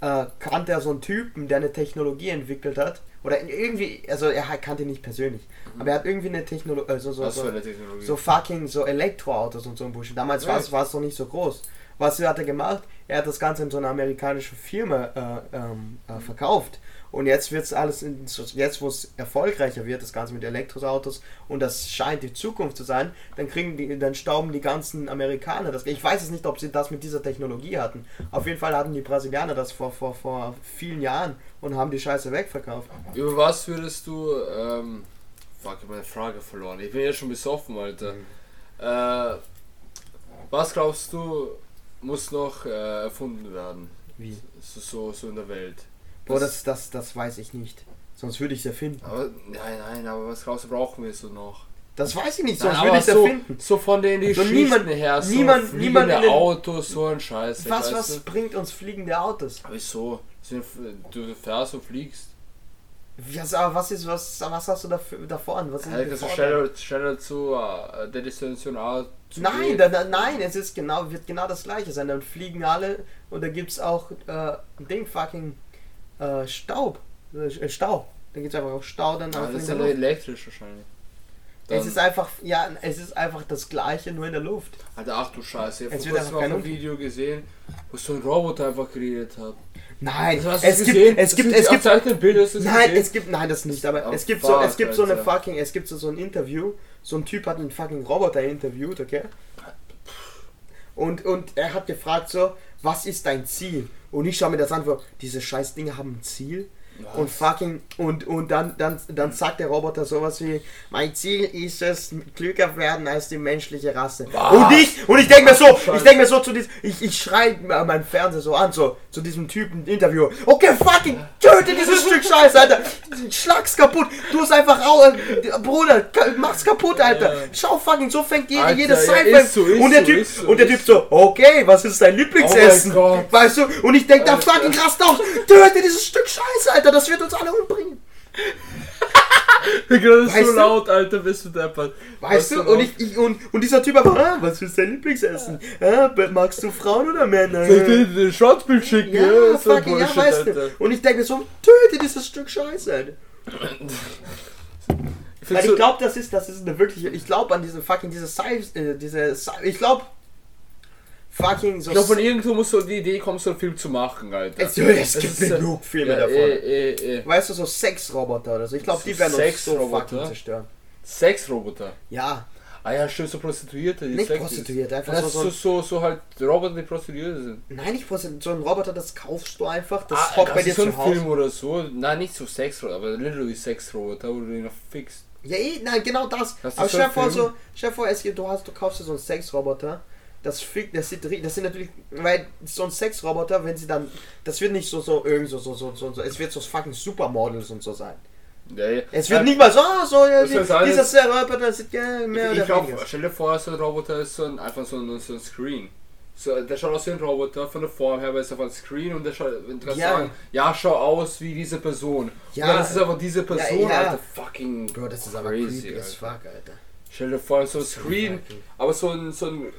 äh, kannte er so einen Typen, der eine Technologie entwickelt hat. Oder irgendwie, also er kannte ihn nicht persönlich, aber er hat irgendwie eine Technologie, also so, Was so, Technologie? so fucking so Elektroautos und so ein Bullshit. Damals war es Echt? war es noch nicht so groß. Was hat er gemacht? Er hat das Ganze in so eine amerikanische Firma äh, ähm, äh, verkauft. Und jetzt wird es alles, in, jetzt wo es erfolgreicher wird, das Ganze mit Elektroautos, und das scheint die Zukunft zu sein, dann kriegen die, dann stauben die ganzen Amerikaner das. Ich weiß es nicht, ob sie das mit dieser Technologie hatten. Auf jeden Fall hatten die Brasilianer das vor, vor, vor vielen Jahren und haben die Scheiße wegverkauft. Über was würdest du, ähm, fuck, ich meine Frage verloren. Ich bin jetzt schon besoffen, Alter. Mhm. Äh, was glaubst du, muss noch äh, erfunden werden? Wie? So, so, so in der Welt. Boah, das, das, das weiß ich nicht. Sonst würde ich es erfinden. Aber, nein, nein, aber was du, brauchen wir so noch? Das weiß ich nicht, sonst würde ich es so, erfinden. so von den So Geschichten niemand- her, so niemand- niemand in den- Autos, so ein Scheiß. Was, was Du? bringt uns fliegende Autos? Wieso? Du fährst und fliegst. Was, aber was ist, was, was hast du dafür, davor an? Was ist die Vorteile? schneller, schneller zu äh, der Destination A zu Nein, da, da, nein, es ist genau, wird genau das gleiche sein. Dann fliegen alle und da gibt es auch äh, Ding fucking äh, Staub. Äh, Stau. Da gibt es einfach auch Stau dann einfach das ist dann Luft. elektrisch wahrscheinlich. Es Dann- ist einfach, ja, es ist einfach das gleiche, nur in der Luft. Alter, ach du Scheiße, ich Es hab wird vor kurzem auf ein. Video gesehen, wo so ein Roboter einfach geredet hat. Nein, Also hast du es gibt, es gibt, es gibt, Bilder, Nein, es gibt, nein, das nicht, aber Oh, es gibt so, es fuck, gibt so eine Alter. fucking, es gibt so, so ein Interview, so ein Typ hat einen fucking Roboter interviewt, okay? Und, und er hat gefragt so, was ist dein Ziel? Und ich schaue mir das an, diese scheiß Dinge haben ein Ziel. Was? Und fucking, und, und dann, dann, dann sagt der Roboter sowas wie, mein Ziel ist es, klüger werden als die menschliche Rasse. Was? Und ich, und ich denke mir so, ich denke mir so zu diesem, ich, ich schreie meinen Fernseher so an, so, zu diesem Typen Interview. Okay, fucking, töte dieses Stück Scheiße, Alter. Schlag's kaputt. Du hast einfach Frau, äh, Bruder, mach's kaputt, Alter. Schau, fucking, so fängt jede, Alter, jede ja, Sci-Fi. so, und der so, Typ, so, und der Typ so, okay, was ist dein Lieblingsessen? Oh mein Gott. weißt du? Und ich denk da fucking krass auf, töte dieses Stück Scheiße, Alter, das wird uns alle umbringen. Das ist Weißt so du? laut, Alter, bist du deppert. Weißt du? Und, ich, ich, und, und dieser Typ aber, ah, was ist dein Lieblingsessen? Ah, magst du Frauen oder Männer? Soll ich dir den Schwarzbild schicken? Ja, so fucking, ja, Bullshit, weißt Alter. du. Und ich denke mir so, töte dieses Stück Scheiße, Alter. Ich Weil ich glaube, das ist, das ist eine wirkliche, ich glaube an diese fucking, diese Sci, äh, diese, Sci- ich glaube, fucking so. ich glaube, von irgendwo muss so die Idee kommen, so einen Film zu machen, Alter. es, es gibt ist, äh, genug Filme ja, davon. Eh, eh, eh. Weißt du, so Sexroboter oder so. Ich glaube, So die werden uns so Sexroboter? fucking zerstören. Sexroboter. Ja, Ah ja, stimmt, so Prostituierte. Die Nicht Sex- Prostituierte, einfach das so- so, so, so halt Roboter, die Prostituierte sind. nein, nicht Prosti- so ein Roboter, das kaufst du einfach, das ah, hockt bei dir ist so zu ein Hause. Film oder so. Nein, nicht so Sexroboter, aber literally Sexroboter, wo du den noch fixst. Ja, eh, nein, genau das. Das ist Aber so stell dir vor, so, stell dir vor, es gibt, du, hast, du kaufst dir so einen Sexroboter. Das fickt, das sieht, das sind natürlich, weil so ein Sexroboter, wenn sie dann, das wird nicht so, so, irgend so, so, so, so, so, es wird so fucking Supermodels und so sein. Ja, ja. Es wird Ja, nicht mal so, ah, so, ja, Das die, dieser Sexroboter sieht ja mehr Ich, oder ich glaube, weniger. stell dir vor, so ein Roboter ist so ein, einfach so ein, so ein Screen. So, der schaut aus wie ein Roboter von der Form her, weil es einfach ein Screen und der schaut, wenn du kannst Ja. sagen, ja, schau aus wie diese Person. Ja. Und dann ist aber diese Person, Ja. Alter, fucking Bro, das ist aber crazy, creepy as fuck, Alter. Stell dir vor, so ein Screen, aber so ein, so ein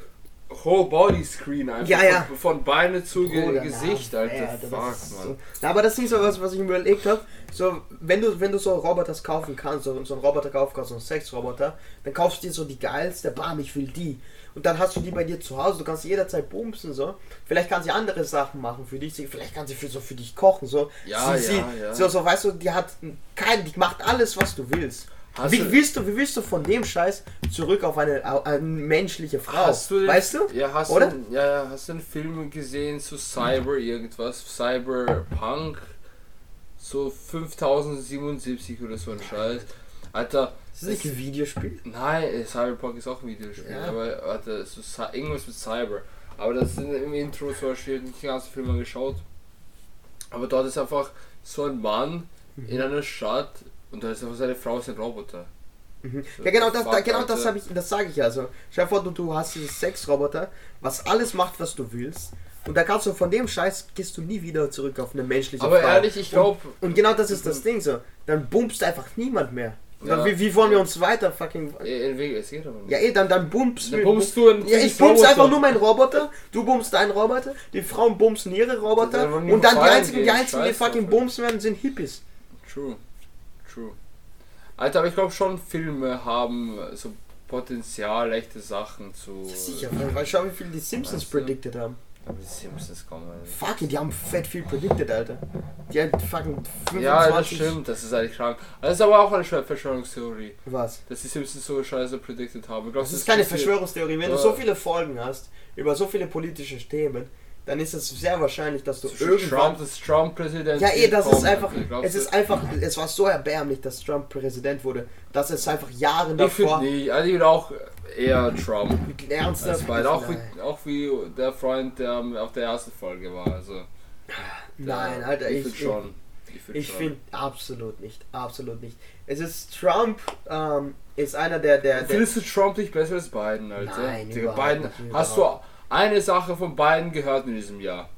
Whole Body Screen einfach. Ja, ja. Von, von Beine zu Bruder, Gesicht, na, Alter. das Fuck, ist man. So. Na, aber das ist nicht so was, was ich mir überlegt habe. So, wenn du, wenn du so Roboters kaufen kannst, so, so einen Roboter kaufen kannst, so einen Sexroboter, dann kaufst du dir so die geilste, bam, ich will die. Und dann hast du die bei dir zu Hause, du kannst sie jederzeit bumsen, so. Vielleicht kann sie andere Sachen machen für dich, vielleicht kann sie für, so für dich kochen, so. Ja, sie, ja, sie, ja. So, so, weißt du, die hat kein, die macht alles, was du willst. Wie willst du, wie willst du von dem Scheiß zurück auf eine, eine menschliche Frau? Hast du den, weißt du? Ja, hast Oder? Du, ja, hast du einen Film gesehen zu Cyber irgendwas? Cyberpunk? So 5077 oder so ein Scheiß. Alter, Ist das nicht ein Videospiel? nein, äh, Cyberpunk ist auch ein Videospiel, Ja. aber warte, so, irgendwas mit Cyber. Aber das sind im Intro zum Beispiel nicht den ganzen Film angeschaut. Aber dort ist einfach so ein Mann Mhm. in einer Stadt und da ist einfach seine Frau ist ein Roboter. Mhm. So, Ja genau das, fuck, da, genau das habe ich, das sage ich ja. Also, stell dir vor, du, du hast dieses Sexroboter, was alles macht, was du willst. Und da kannst du von dem Scheiß gehst du nie wieder zurück auf eine menschliche Aber Frau. ehrlich, ich glaube, Und, und genau das ist das Ding so. Dann bumpst einfach niemand mehr. Dann, Ja. wie, wie wollen wir uns weiter fucking. aber. Ja eh, dann, dann bumpst Dann bummst du einen Ja, ich bumps einfach nur meinen Roboter, du bummst deinen Roboter, die Frauen bumsen ihre Das Roboter nur und dann die einzigen, die einzigen, die fucking bumsen werden, sind Hippies. True. Alter, aber ich glaube schon, Filme haben so Potenzial, echte Sachen zu. Sicher, weil, schau, wie viel die Simpsons Weißt du? predicted haben. Aber die Simpsons kommen. Fuck, die haben fett viel predicted, Alter. Die haben fucking 25... Ja, das stimmt, das ist eigentlich krank. Das ist aber auch eine Verschwörungstheorie, Was? dass die Simpsons so scheiße predicted haben. Glaub, Das ist keine. Verschwörungstheorie. Wenn du Ja. so viele Folgen hast, über so viele politische Themen, dann ist es sehr wahrscheinlich, dass du So irgendwann... Trump, das Trump-Präsident. Ja, eh, das ist kommt, einfach, es ist einfach, es war so erbärmlich, dass Trump Präsident wurde, dass es einfach Jahre Ich finde davor. Also ich will auch eher Trump. ernsthaft. Als. Auch wie, auch wie der Freund, der auf der ersten Folge war. Also, Nein, Alter, ich, ich, schon. Ich finde ich schon. finde absolut nicht, absolut nicht. Es ist Trump, ähm, ist einer der, der, der Findest du Trump nicht besser als Biden, Alter? Nein, Biden, nicht, hast du eine Sache von Biden gehört in diesem Jahr?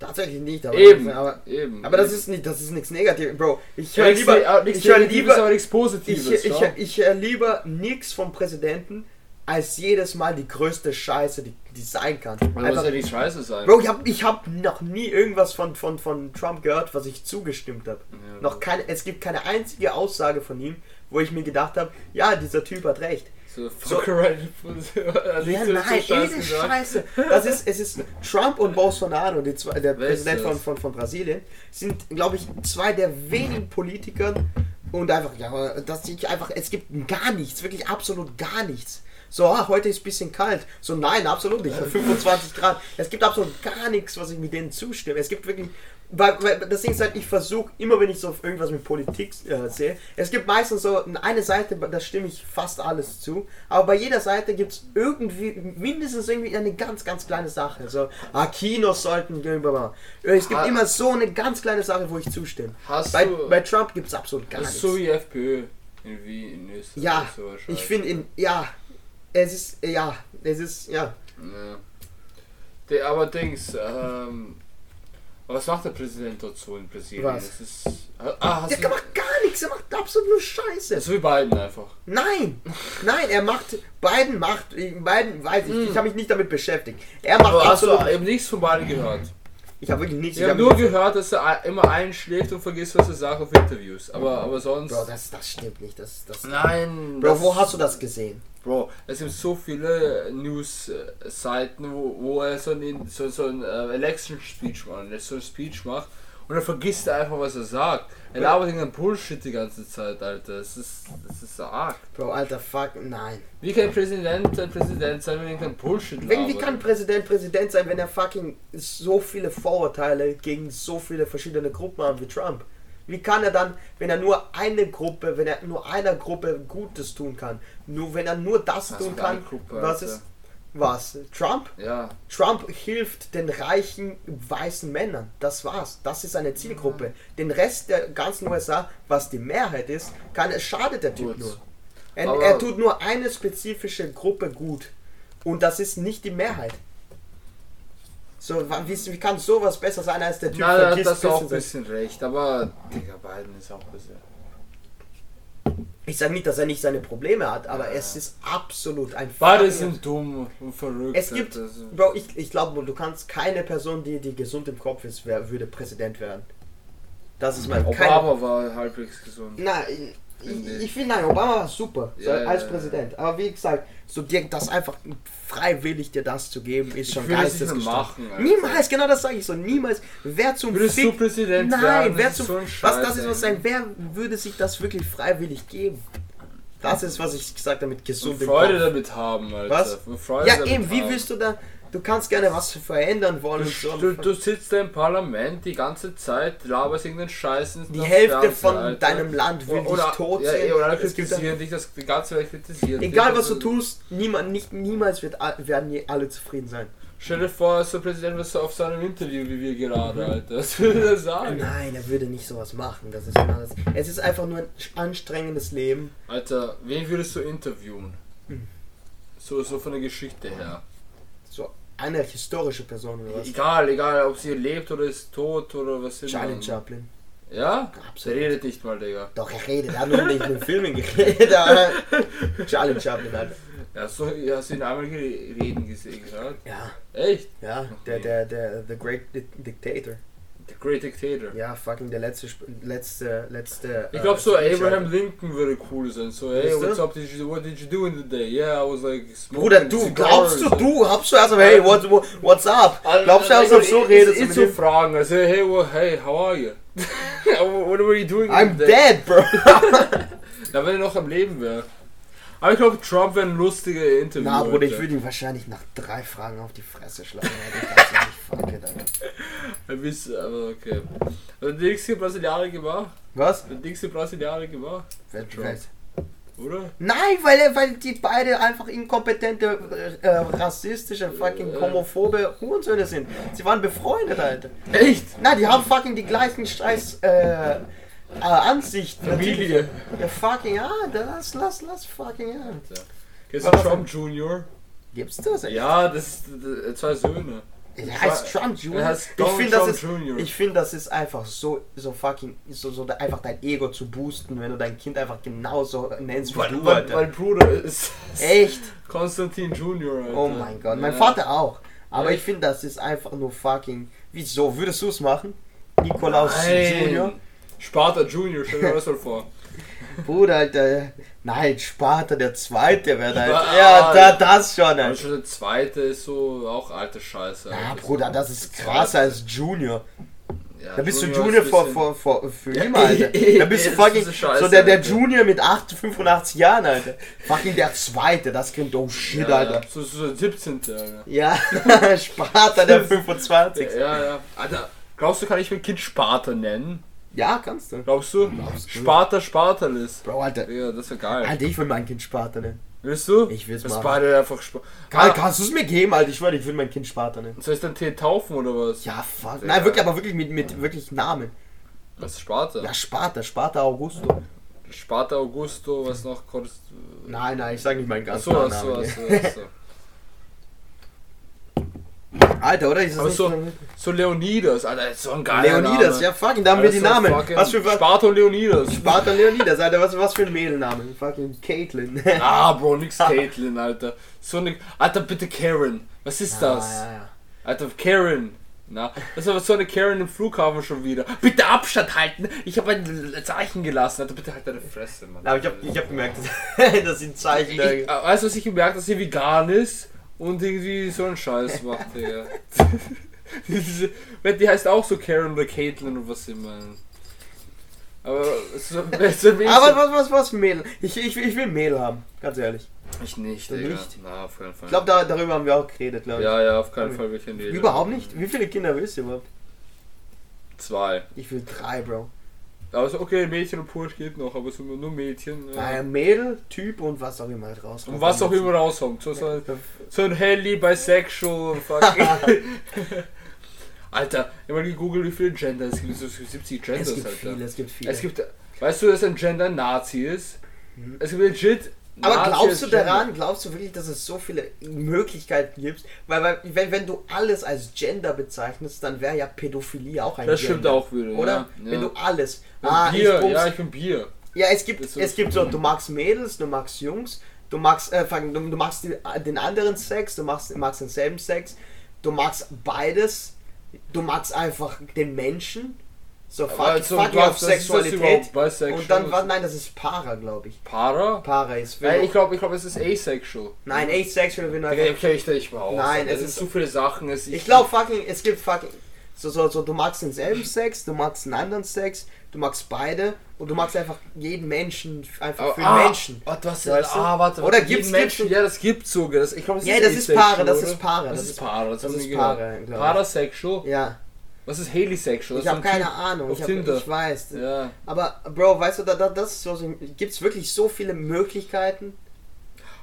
tatsächlich nicht, aber, Eben, aber, eben. aber das eben. ist nicht, das ist nichts Negatives, Bro. Ich höre lieber, ne- nichts ich höre lieber, aber nichts ich, Positives. ich, schau. ich höre lieber nichts vom Präsidenten, als jedes Mal die größte Scheiße, die, die sein kann. Man muss Einfach, ja nicht scheiße sein. Bro, ich habe ich hab noch nie irgendwas von, von, von Trump gehört, was ich zugestimmt habe. Ja. Noch keine, es gibt keine einzige Aussage von ihm, wo ich mir gedacht habe, ja, dieser Typ hat recht. So, right. Also Ja, so- nein, so eh, Scheiße das. Das ist, es ist Trump und Bolsonaro, die zwei, der Wer ist Präsident das? von, von, von Brasilien, sind, glaube ich, zwei der wenigen Politiker und einfach, ja, dass ich einfach, es gibt gar nichts, wirklich absolut gar nichts. So, ah, heute ist ein bisschen kalt. So, nein, absolut nicht. 25 Grad. Es gibt absolut gar nichts, was ich mit denen zustimme. Es gibt wirklich weil, weil das Ding ist halt, ich versuche immer, wenn ich so irgendwas mit Politik äh, sehe, es gibt meistens so eine Seite, da stimme ich fast alles zu, aber bei jeder Seite gibt es irgendwie, mindestens irgendwie eine ganz, ganz kleine Sache. So, ah, Kinos sollten, blablabla. es gibt Ha- immer so eine ganz kleine Sache, wo ich zustimme. Hast Bei, du. bei Trump gibt es absolut gar nichts. so wie FPÖ in Wien, in Österreich. ja, so ich finde in, ja, es ist, ja, es ist, ja. Ja. Der, aber Dings, ähm. Was macht der Präsident dort so in Brasilien? Was? Das ist. Ah, hast Der macht gar nichts, er macht absolut nur Scheiße. So wie Biden einfach. Nein, nein, er macht, Biden macht, Biden weiß ich, ich Hm. habe mich nicht damit beschäftigt. Er macht Aber hast du absolut, eben nichts von Biden gehört? ich habe wirklich nichts, Ich habe hab nur gehört, dass er immer einschläft und vergisst, was er sagt auf Interviews. Aber, aber sonst. Bro, das, das stimmt nicht, das, das, Nein. Bro, wo hast du das gesehen? Bro, es gibt so viele News-Seiten, wo, wo er so ein, so, so ein äh, Election-Speech macht, er so ein Speech macht und dann vergisst er einfach, was er sagt. Er labert irgendeinen Bullshit die ganze Zeit, Alter. Das ist, das ist so arg. Bro, alter Fuck, nein. Wie kann ein Präsident ein Präsident sein, wenn er irgendeinen Bullshit labert? Wie kann Präsident Präsident sein, wenn er fucking so viele Vorurteile gegen so viele verschiedene Gruppen hat wie Trump? Wie kann er dann, wenn er nur eine Gruppe, wenn er nur einer Gruppe Gutes tun kann, nur wenn er nur das Was tun kann, Gruppe, was Alter? ist, was? Trump? Ja, Trump hilft den reichen weißen Männern. Das war's. Das ist seine Zielgruppe. Den Rest der ganzen USA, was die Mehrheit ist, kann, schadet der Typ Gut. nur. Er, er tut nur eine spezifische Gruppe gut. Und das ist nicht die Mehrheit. So, wie, wie kann sowas besser sein als der Typ da- vergisst das ist auch ein bisschen sein- recht, aber Digga, Biden ist auch ein bisschen. Ich sage nicht, dass er nicht seine Probleme hat, aber Ja. es ist absolut ein Beide sind dumm und verrückt. Es gibt. Also- Bro, ich, ich glaube, du kannst keine Person, die, die gesund im Kopf ist, wer, würde Präsident werden. Das ist mein keine, Obama war halbwegs gesund. Nein, ich, Finde ich, finde, nein, Obama war super so, Ja, als ja, Präsident. Aber wie gesagt, so dir das einfach freiwillig dir das zu geben, ist schon Alter. Niemals, genau das sage ich so. Niemals. Wer zum Würdest du Präsident Nein, werden? wer zum so was das ist was sein. Wer würde sich das wirklich freiwillig geben? Das ist was ich gesagt habe mit Und gesund im Freude Kopf. damit haben, Alter. Was? Freude Ja, eben. Wie haben. willst du da? Du kannst gerne was verändern wollen und so. Du, du, du sitzt da im Parlament die ganze Zeit, laberst irgendeinen Scheiß ins Die Hälfte von Alter. deinem Land will oder, dich tot ja, sehen. Oder kritisieren dich, das, die ganze Welt kritisiert dich. Egal was du Also, tust, niemand, nicht, niemals wird, werden alle zufrieden sein. Stell dir vor, so Präsident was auf seinem Interview wie wir gerade, Alter. Was würde er sagen? Nein, er würde nicht sowas machen. Das ist das. Es ist einfach nur ein anstrengendes Leben. Alter, wen würdest du interviewen? Hm. So, so von der Geschichte her. Eine historische Person oder was? Egal, egal, ob sie lebt oder ist tot oder was immer. Charlie Chaplin. Ja? Absolut. Der redet nicht mal, Digga. Doch, er redet. Er hat nur nicht in den Filmen geredet. aber Charlie Chaplin, Alter. Ja, so, hast du ihn einmal reden gesehen, gehört? Ja, Echt? ja. Der, der, der, The Great Di- Dictator. Great Dictator. Ja, fucking der letzte, Sp- letzte, letzte. Ich äh, glaube so Speech, Abraham Alter. Lincoln würde cool sein. So, hey, what's up? Did you, what did you do in the day? Yeah, I was like smoking Bruder, du, glaubst du, du, glaubst du also, hey, what, what, what's up? Also, Glaubst du, also, also, so ich- redest ich, du ich mit zu fragen, also, hey, well, hey, how are you? What were you doing in I'm dead, bro. Na, wenn er noch am Leben wäre. Aber ich glaube, Trump wäre ein lustiger Interview. Na, Bruder, ich würde ihn wahrscheinlich nach drei Fragen auf die Fresse schlagen. It, Alter. Er wisst, aber okay. Der nächste Brasilianer gemacht? Was? Der nächste Brasilianer gemacht? Wer- wer- Oder? Nein, weil, er- weil die beide einfach inkompetente, äh, äh, rassistische, fucking Äh. homophobe Hurensöhne sind. Sie waren befreundet, Alter. Echt? Na, die haben fucking die gleichen scheiß äh, äh, Ansichten. Familie. Ja, fucking, ja, lass, lass, lass, fucking, ja. Kennst du Trump Jr.? Gibt's das? Ja, das äh, zwei Söhne. Er heißt Trump Jr. Ich finde, das ist, ich finde, das ist einfach so, so fucking, so, so einfach dein Ego zu boosten, wenn du dein Kind einfach genauso nennst wie du, weil, Alter. mein Bruder ist Echt? Konstantin Jr. Alter. Oh mein Gott, mein Ja. Vater auch. Aber Ja. ich finde, das ist einfach nur fucking. Wieso? Würdest du es machen? Nikolaus Nein. Junior? Sparta Junior, stell dir das mal vor. Bruder, Alter. Nein, Sparta der Zweite wäre da. Spa- Ja, da, das schon, Aber Alter. schon der zweite ist so auch alte Scheiße. Ja. Bruder, das ist krasser als Junior. Ja, Da bist du ist Junior vor, vor, vor, für Ja, immer, Alter. Da bist du fucking Scheiße, so der, der. Junior mit 8, 85 Jahren, Alter. Fucking der Zweite, das klingt oh shit, ja, Alter. So, so der 17. Alter. Ja, Sparta der 25. Ja, ja. Alter, Glaubst du, kann ich mein Kind Sparta nennen? Ja, kannst du. Glaubst du? Glaubst du? Sparta Spartalis. Bro, Alter. Ja, das wäre geil. Alter, ich will mein Kind Sparta nennen. Willst du? Ich will's Das machen. beide einfach Sparta. Kann, kannst du es mir geben, Alter? Ich schwöre, ich will mein Kind Sparta nennen. Soll ich dann Tee taufen oder was? Ja, fuck. Sehr Nein, wirklich, aber wirklich mit, mit wirklich Namen. Was Sparta? Ja, Sparta, Sparta Augusto. Sparta Augusto, was noch? Kors- Nein, nein, ich sag nicht meinen ganz Achso, Namen. achso, achso, achso. Alter, oder? Ist das so, so Leonidas, Alter, so ein geiler Leonidas, Name. ja, fucking, da haben wir Alter, die so Namen. Was für Sparta und Leonidas. Sparta Leonidas, Alter, was, was für ein Mädelname? Fucking Caitlin. Ah, Bro, nix Caitlin, Alter. So eine. Alter, bitte Karen. Was ist das? Ah, ja, ja. Alter, Karen. Na, das ist aber so eine Karen im Flughafen schon wieder. Bitte Abstand halten. Ich habe ein Zeichen gelassen. Alter, bitte halt deine Fresse, Mann. Aber ich hab, ich hab gemerkt, dass, sie ein Zeichen Ich, ich, weißt du, was ich gemerkt dass sie vegan ist und irgendwie so einen Scheiß macht, Digga. Die heißt auch so Karen oder Caitlin oder was immer. Aber ist ein Aber was, was, was Mädel? Ich, ich, ich will Mädel haben, ganz ehrlich. Ich nicht, Digga. nicht? Na, auf keinen Fall. Ich glaube, da, darüber haben wir auch geredet, glaube ich. ja, ja, auf keinen Fall will ich in die. Überhaupt nicht? Wie viele Kinder willst du überhaupt? Zwei. Ich will drei, Bro. Aber so, okay, Mädchen und Bursch geht noch, aber so nur Mädchen. Ja. Ein Mädel, Typ und was auch immer halt raus. Und was auch immer rauskommt. So, so, so ein Heli, Bisexual, fucking. Alter, ich habe mal gegoogelt, wie viele Gender es gibt. So 70 Genders, Es gibt Alter. viele, es gibt viele. Es gibt, weißt du, dass ein Gender ein Nazi ist? Es gibt legit. Aber Nazi glaubst du Gender. daran, glaubst du wirklich, dass es so viele Möglichkeiten gibt? Weil, weil wenn, wenn du alles als Gender bezeichnest, dann wäre ja Pädophilie auch ein Das Gender. stimmt auch wieder. Oder? Ja, Wenn ja. du alles. Ah, Bier, ich ja, ich bin Bier. ja, es gibt, Das es gibt so, du magst Mädels, du magst Jungs, du magst, äh, du, du magst die, den anderen Sex, du magst, magst denselben Sex, du magst beides, du magst einfach den Menschen. So fuck, Also, fuck was- auf Sexualität. Und dann, war, nein, das ist Para, glaube ich. Para? Para ist. Nein, du- ich glaube, ich glaub, es ist asexual. Nein, asexual, wenn du Okay, okay, ich nicht mal aus. Nein, es es sind ist- zu viele Sachen. Es Ich glaube fucking, es gibt fucking. So, so, so, du magst denselben Sex, du magst einen anderen Sex, du magst beide und du magst einfach jeden Menschen einfach für ah, Menschen. Warte, was? Weißt du? ah, warte. Oder gibt's- jeden Menschen? Ja, das gibt's sogar. Das, ich glaube, das Ja, ist das ist asexual, Para, das ist Para, Das, das ist Para, das, ist gehört. glaub ich. Parasexual? Ja, Was ist Helisexual? ich habe keine Typ Ahnung, ich, hab, ich weiß. Ja. Aber Bro, weißt du, da, da, das ist so, gibt es wirklich so viele Möglichkeiten?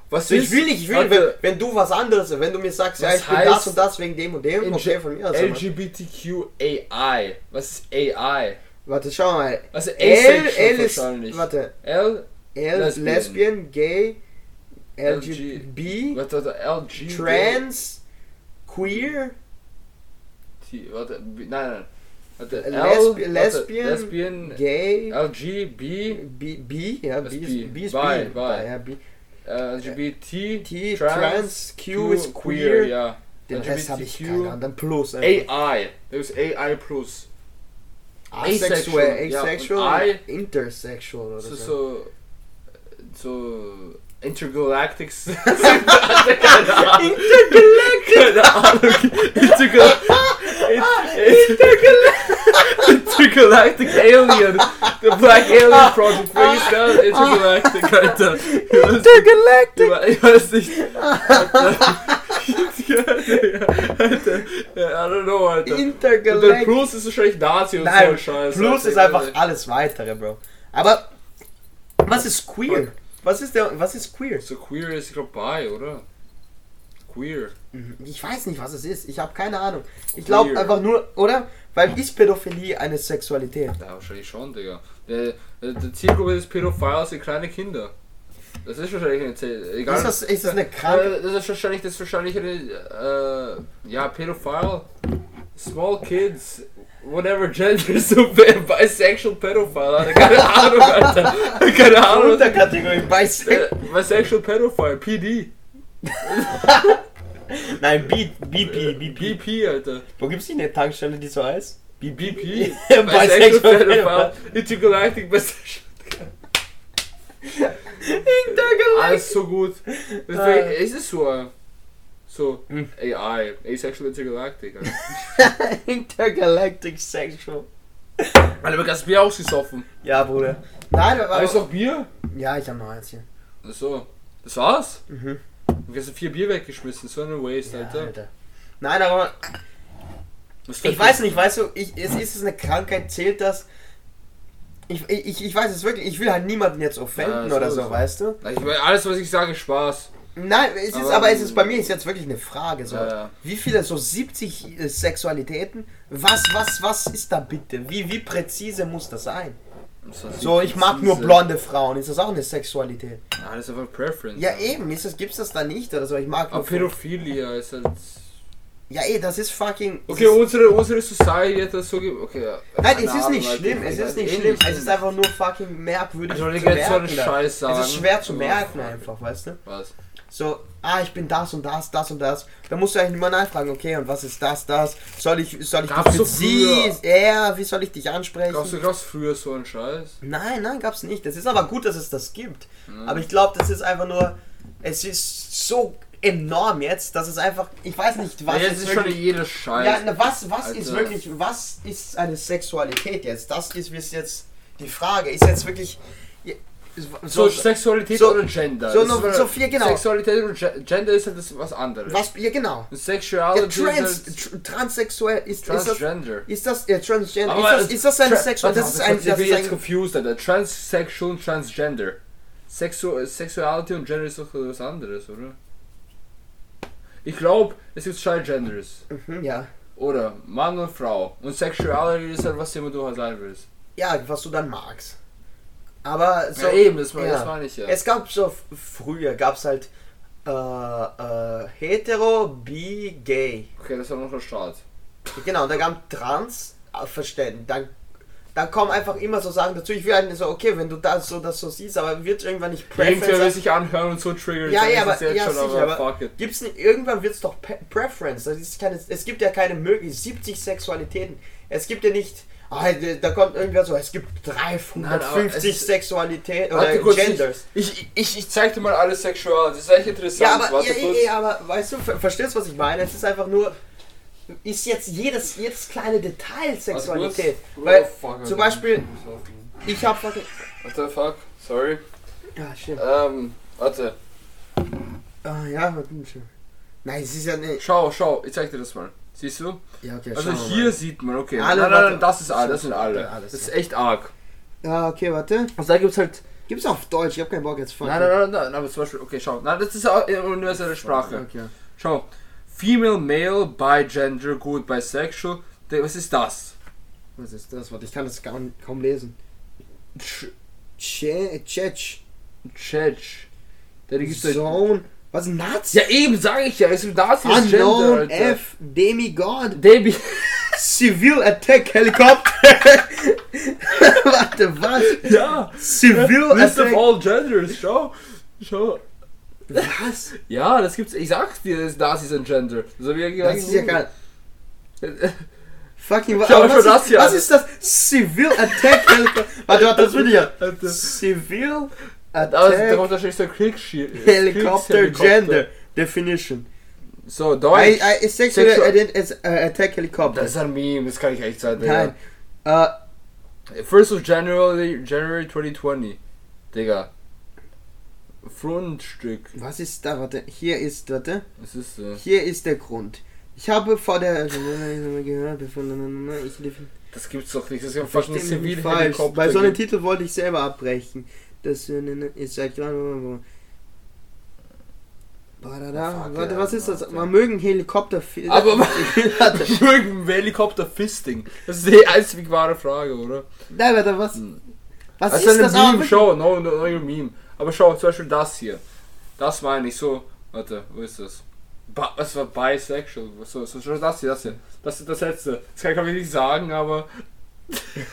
Was ich will nicht, ich will, wenn, wenn du was anderes, wenn du mir sagst, ja, ich bin das und das wegen dem und dem, okay, von mir aus. LGBTQAI. Was ist AI? Warte, schau mal. Also L, L ist, warte, L, L, Lesbian. Lesbian, Gay, LG, LGB, warte, warte, LG. Trans, Queer, T, warte, B, nein, nein. Warte, L, Lesbi warte, Lesbian, Lesbian, Gay, LG, B, B, B, ja, B B. ist B, ist Bi, bi. ja, B. Uh, äh, LGBT, uh, T, Trans, Q ist queer, ja. den Rest habe ich keine Ahnung, dann Plus. AI, das ist AI plus. Asexual, asexual, ja, asexual, und I- intersexual oder so. so, so Intergalactics. Keine Ahnung. Ahnung. Intergal Intergalactic Alien. The Black Alien Project. Das? Intergalactic, Alter. Intergalactic! Ich weiß nicht. Alter. I don't know, Alter. Intergalactic! Plus ist wahrscheinlich Nazi und so Nein, ein Scheiß. Plus ist einfach alles weitere, Bro. Aber was ist queer? Was ist der, was ist queer? So queer ist, ich glaube, bi, oder? Queer. Ich weiß nicht, was es ist. Ich habe keine Ahnung. Ich glaube einfach nur, oder? Weil ist Pädophilie eine Sexualität? Ja, wahrscheinlich schon, Digga. Der, der, der Zielgruppe des Pädophiles sind kleine Kinder. Das ist wahrscheinlich eine Ze- egal. Ist das, ist das eine Krankheit? Äh, das ist wahrscheinlich, das ist wahrscheinlich eine, äh, ja, Pädophile. Small kids, whatever gender, so bisexual pedophile, Alter. Keine Ahnung, Alter. Keine Ahnung. Unterkategorie Bisexual. Äh, bisexual pedophile, PD. Nein, B, BP, BP. BP, Alter. Wo gibt's nicht eine Tankstelle, die so heißt? BP. Bisexual pedophile. Intergalactic bisexual. Intergalactic. Alles so gut. Deswegen Ah. ist es so. äh, So, Hm. AI, Asexual Intergalactic. Alter. Intergalactic Sexual. Alter, du hast Bier ausgesoffen. Ja, Bruder. Nein, aber. Weißt du noch Bier? Ja, ich habe noch eins hier. Ach so. Das war's? Mhm. Du hast vier Bier weggeschmissen, so eine Waste, Ja, Alter. Alter. Nein, aber. Ich weiß nicht, weißt du, ich, es ist es eine Krankheit, zählt das? Ich, ich, ich weiß es wirklich, ich will halt niemanden jetzt offenden Ja, oder so so, ist weißt du? Ich alles, was ich sage, ist Spaß. Nein, es ist, Aber- aber, es ist bei mir ist jetzt wirklich eine Frage. So. Ja, ja. Wie viele, so 70 äh, Sexualitäten? Was, was, was ist da bitte? Wie, wie präzise muss das sein? So, ich mag nur blonde Frauen. Ist das auch eine Sexualität? Ja, das ist einfach Preference. Ja, eben. Ist das, gibt's das da nicht oder so? Ich mag Aber nur. Pädophilia ist halt. Ja, eh, das ist fucking. Okay, ist, unsere, unsere Society hat das so ge Okay, ja. Nein, es ist nicht schlimm. Es ist nicht eh schlimm. Es ist einfach nur fucking merkwürdig. Also, ich zu jetzt so einen merken da. Scheiß sagen. Es ist schwer zu merken einfach, weißt du? Was? So, ah, ich bin das und das, das und das. Da musst du eigentlich nur nachfragen, okay, und was ist das, das? Soll ich, soll ich Gab's dich mit so sie, er, wie soll ich dich ansprechen? Gab's du gab's früher so einen Scheiß? Nein, nein, gab's nicht. Das ist aber gut, dass es das gibt. Aber ich glaube, das ist einfach nur, es ist so enorm jetzt, dass es einfach, ich weiß nicht, was ja, jetzt ist ist schon wirklich, jeder Scheiß. ja, na, was, was ist wirklich, was ist eine Sexualität jetzt? Das ist jetzt die Frage. Ist jetzt wirklich, so, Sexualität so- oder Gender? so Das ist so viel, genau. Sexualität und Ge- Gender ist halt das was anderes. was, ja genau. Und Ja, Sexuality trans, ist halt tr transsexuell, ist, ist das, Transgender. ist das, ja, transgender, Aber ist das, ist das Tra- Sexualität? Warte, Das ist ein, ich das bin jetzt ein, confused, Alter. Transsexual und Transgender. Sexu Sexuality und Gender ist doch was anderes, oder? Ich glaube, es gibt zwei Genders. mhm, ja. Oder Mann und Frau. Und Sexuality ist halt, was immer du halt sein willst. ja, was du dann magst. Aber so, ja, eben, das, war, ja. das meine ich ja. Es gab so früher gab es halt äh, äh, hetero, bi, gay. Okay, das war noch der Start. Genau, da gab trans, äh, verstehen. Dann, dann kommen einfach immer so Sachen dazu. Ich will halt so, okay, wenn du das so das so siehst, aber wird irgendwann nicht Irgendwer will Preference. sich anhören und so triggern. Ja, ja, aber jetzt ja, schon, sicher, aber aber fuck it. gibt's nicht, irgendwann wird es doch Preference. Das ist keine, es gibt ja keine Möglichkeit, 70 Sexualitäten. Es gibt ja nicht, ah, da kommt irgendwer so, es gibt Nein, aber es 350 ist- Sexualitäten Warte oder kurz, Genders. Ich, ich, ich, ich zeig dir mal alles Sexual. Das ist echt interessant. Ja, aber, ja, ja, aber weißt du, ver verstehst du, was ich meine? Es ist einfach nur, ist jetzt jedes, jedes kleine Detail Sexualität. Kurz. Weil, Oh, fuck, zum. Beispiel, ich hab fucking, What the fuck? Sorry. ja, stimmt. Ähm, warte. Ah, ja, warte. Nein, es ist ja nicht, Schau, schau, ich zeig dir das mal. Siehst du? ja, okay, Also hier mal. sieht man, okay. Alle, nein, nein, nein, das ist alle, das sind alle. Alles, das ist echt arg. Ja, okay, warte. Also da gibt's halt. Gibt's auf Deutsch, ich hab keinen Bock jetzt fucking. Nein, nein, nein, nein, aber zum Beispiel, okay, schau. Nein, das ist auch universelle Sprache. Okay. Schau. Female, Male, Bigender, gut, Bisexual. Der- Was ist das? Was ist das? Warte, ich kann das kaum, kaum lesen. Ch- Che, Chech, Chech. Der gibt's halt- Zone, was Nazi? Ja, eben, sag ich ja. Es ist ist Gender, Unknown Alter. F, Demigod, Debbie. Civil Attack Helicopter. Warte, was? ja. Civil List of Attack. all genders, schau. Schau. Was? Ja, das gibt's. Ich sag's dir, das, ist ein Gender. Ich ja Das ist ja geil. Fucking schau was, das ist, was ist das? Civil Attack Helicopter. Warte, warte, das will ich ja. Civil Da ist, da Attack kommt wahrscheinlich so ein Kriegsschiff. Helicopter Gender Definition. So, I, Deutsch. I, is sexual Sexual- ident- as, uh, Attack Helicopter. das ist ein Meme, das kann ich echt sagen. Nein. Äh, First of January, January 2020. Digga. Fundstück. was ist da? Warte, hier ist, warte. Was ist das? Hier ist der Grund. Ich habe vor der gehört, ich. Das gibt's doch nicht. Das ist ja fast ein Verstehen Sie zivil falsch. Bei so einem Titel wollte ich selber abbrechen. Das ist seit Jahren. Badada. Warte, ja, was ist das? Man mögen Helikopter. Aber- warte. Mögen Helikopter-Fisting? Das ist die einzig wahre Frage, oder? Nein, warte, was? Was das ist ist das? Meme, wirklich? schau, no, no, no, Meme. Aber schau, zum Beispiel das hier. Das meine ich so. Warte, wo ist das? Ba was war bisexual? So, so, so das hier, das hier. Das ist das letzte. Das kann ich nicht sagen, aber.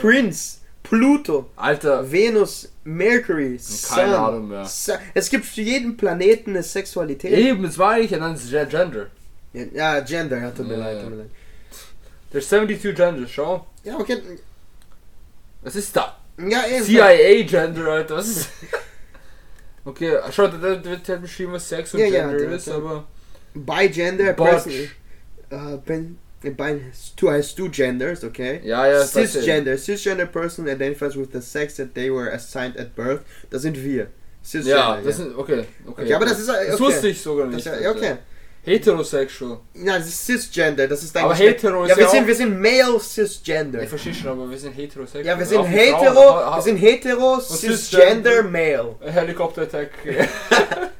Prince, Pluto, Alter, Venus, Mercury, keine Sun. Ahnung mehr. Es gibt für jeden Planeten eine Sexualität. Eben, das meine ich, und dann ist es Gender. Ja, Gender, ja, tut mir Ja, leid, ja. tut mir leid. There's 72 Genders, schau. Ja, okay. Was ist da? Ja, eben. CIA Gender, Alter, was ist. Okay, schau, da wird halt beschrieben, was Sex und Ja, ja, Gender ja, ist, ja. aber. By gender, Botch. person. Uh, by, two has two genders, okay? Ja, ja, das. Cisgender. Cisgender person identifies with the sex that they were assigned at birth. Das sind wir. Cisgender. Ja, das sind. Okay, okay. Okay, aber das ist, äh, Das okay. wusste ich sogar Das nicht. ja, Alter. okay. Heterosexual. Ja, das ist cisgender, das ist Aber eigentlich. hetero ist ja, wir ja sind, wir sind male cisgender. Ich verstehe schon, aber wir sind heterosexual. Ja, wir sind Auch Frauen. hetero, ha- wir sind hetero, cisgender, male. Helikopter-Attack.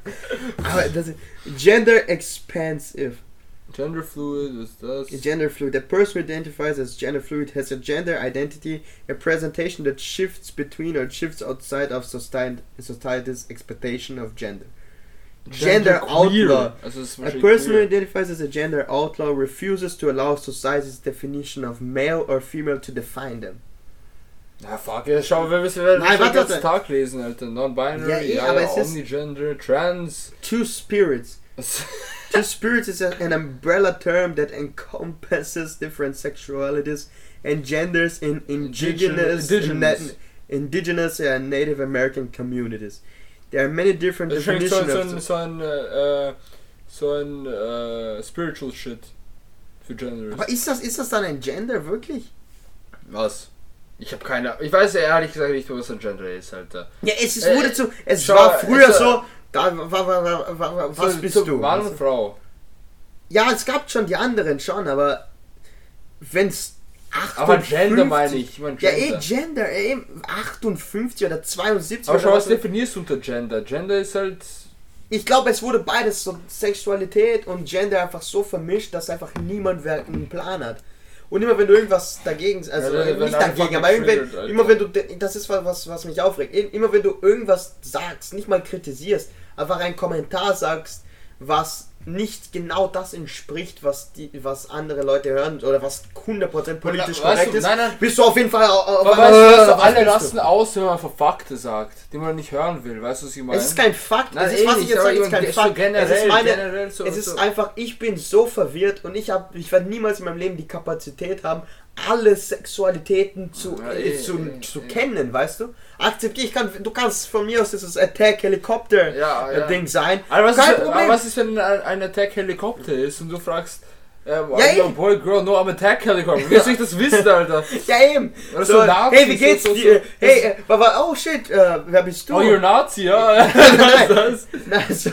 Aber das ist gender expansive. Gender fluid ist das. Gender fluid. The person who identifies as gender fluid has a gender identity, a presentation that shifts between or shifts outside of society, society's expectation of gender. Gender, queer. outlaw. Also A wahrscheinlich person who identifies as a gender outlaw refuses to allow society's definition of male or female to define them. Ja, fuck, jetzt schau, wir müssen wir Nein, den warte, ganzen warte. Tag lesen, Alter. Non-binary, Ja, ja, eh, ja, aber Omnigender, Trans. Two spirits. Two spirits is a, an umbrella term that encompasses different sexualities and genders in indigenous, Indigenous. indigenous and Native American communities. There are many different Das so, definitions so of ein, so ein, äh, so ein äh, Spiritual Shit für Genders. Aber ist das, ist das dann ein Gender, wirklich? Was? Ich habe keine. Ich weiß ja ehrlich gesagt nicht, was ein Gender ist, Alter. Ja, es ist, Äh, wurde zu. Es schau, war früher es, äh, so. Da, wa, wa, wa, wa, wa, was So- bist du? Mann und Frau. Ja, es gab schon die anderen schon, aber wenn's Aber Gender 58 meine ich. ich meine Ja, Gender. eh, Gender, eh, 58 oder 72 Aber schau, was was. definierst du unter Gender? Gender ist halt. Ich glaube, es wurde beides, so Sexualität und Gender einfach so vermischt, dass einfach niemand einen Plan hat. Und immer wenn du irgendwas dagegen, also Ja, nicht dagegen, aber irgendwann, immer wenn du, das ist was, was mich aufregt, immer wenn du irgendwas sagst, nicht mal kritisierst, einfach einen Kommentar sagst, was nicht genau das entspricht, was die, was andere Leute hören oder was 100% politisch Weißt korrekt du, ist, nein, nein. bist du auf jeden Fall einmal, weißt du, weißt du, äh, was alle lassen aus, wenn man Fakte sagt, die man nicht hören will. Weißt du, was ich meine? Es ist kein Fakt. Nein, ist, eh was ich nicht, jetzt sage, ist ich kein so Fakt. generell, es ist, meine, generell so- es ist so- einfach, ich bin so verwirrt und ich habe, ich werde niemals in meinem Leben die Kapazität haben, alle Sexualitäten zu, Ja, äh, eh, zu, eh, zu eh. kennen, weißt du? Akzeptiere ich kann, du kannst von mir aus dieses Attack Helikopter ja. Ding sein. Aber was, kein ist, Problem. was ist, wenn ein, ein Attack-Helikopter ist und du fragst, ähm, Ja, a eh. boy, girl, no, I'm Attack-Helikopter. Wie soll ich das wissen, Alter? ja eben. Oder So, so Nazis, hey, wie geht's so- dir? so- hey, äh, oh shit, äh, wer bist du? Oh, you're Nazi, ja? Nein. das? Nein, so,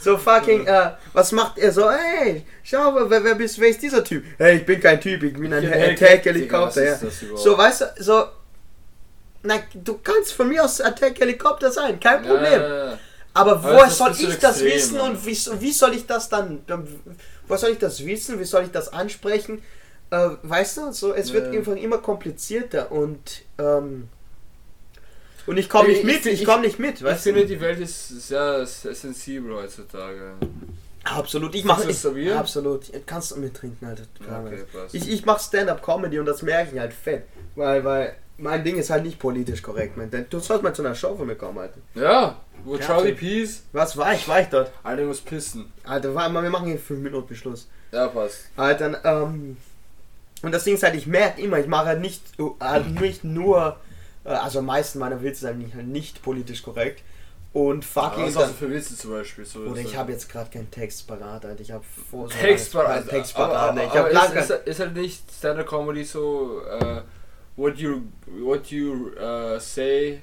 so fucking, äh, was macht er so? Hey, schau, wer, wer, bist, wer ist dieser Typ? Hey, ich bin kein Typ, ich bin ein Ja, Attack-Helikopter. Digga, Ja. das? So, weißt du, so, na, du kannst von mir aus Attack-Helikopter sein, kein Problem. ja, ja. Aber woher das soll ich das extrem, wissen Mann. und wie, wie soll ich das dann, wo soll ich das wissen, wie soll ich das ansprechen? Äh, weißt du, so, es wird Ja. einfach immer komplizierter und, ähm, und ich komme Ich- nicht mit, ich- ich, ich- komme nicht mit, Ich weißt du? finde, die Welt ist sehr, sehr sensibel heutzutage. Absolut, ich mache das so wie? absolut. Kannst du mit trinken, Alter. Okay. Ich, ich mache Stand-up-Comedy und das merke ich halt fett, weil weil mein Ding ist halt nicht politisch korrekt, man. Du sollst mal zu einer Show von mir kommen, Alter. Ja, wo Ja, Charlie. Peace. Was war ich? War ich dort? Alter, ich muss pissen. Alter, war, wir machen hier 5 Minuten Beschluss. Ja, passt. Alter, ähm, und das Ding ist halt, ich merke immer, ich mache halt nicht, äh, nicht nur, äh, also am meisten meiner Witze sind eigentlich halt nicht politisch korrekt und fucking Was dann, hast du für Witze zum Beispiel? So, oder ich habe jetzt gerade keinen Text parat, Alter. Ich habe vor so Text parat. Text parat. ne. Ich habe lange ist, ist halt nicht Stand-up Comedy so äh, what you what you äh, say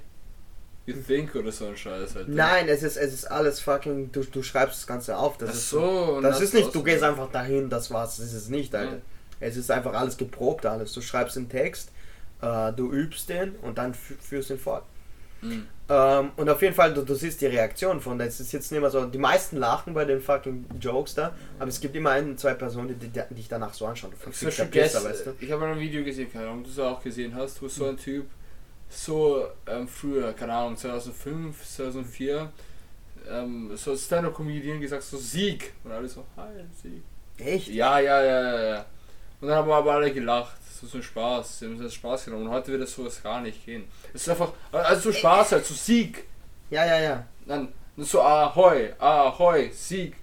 you think oder so ein Scheiß halt. Nein, es ist, es ist alles fucking, du, du schreibst das Ganze auf. Das Ach ist so. Das ist nicht, du gehst einfach dahin, das war's, das ist es nicht, Alter. Ja. Es ist einfach alles geprobt, alles. Du schreibst den Text, äh, du übst den und dann fü- führst ihn fort. Mhm. Ähm, und auf jeden Fall, du, du siehst die Reaktion von, das ist jetzt nicht mehr so, die meisten lachen bei den fucking Jokes da, aber es gibt immer ein, zwei Personen, die, die, dich danach so anschauen. Du Pisser, gest- weißt du? Ich habe ein Video gesehen, keine Ahnung, ob du es auch gesehen hast, wo so ein Typ so ähm, früher, keine Ahnung, 2005, 2004, ähm, so Stand-Up-Comedian gesagt, so Sieg. Und alle so, hi, Sieg. Echt? Ja, ja, ja, ja, ja. Und dann haben aber alle gelacht. So ein Spaß. Sie haben das Spaß genommen. Und heute wird es sowas gar nicht gehen. Es ist einfach, also so Spaß halt, so Sieg. Ja, ja, ja. Dann so Ahoi, Ahoi, Sieg.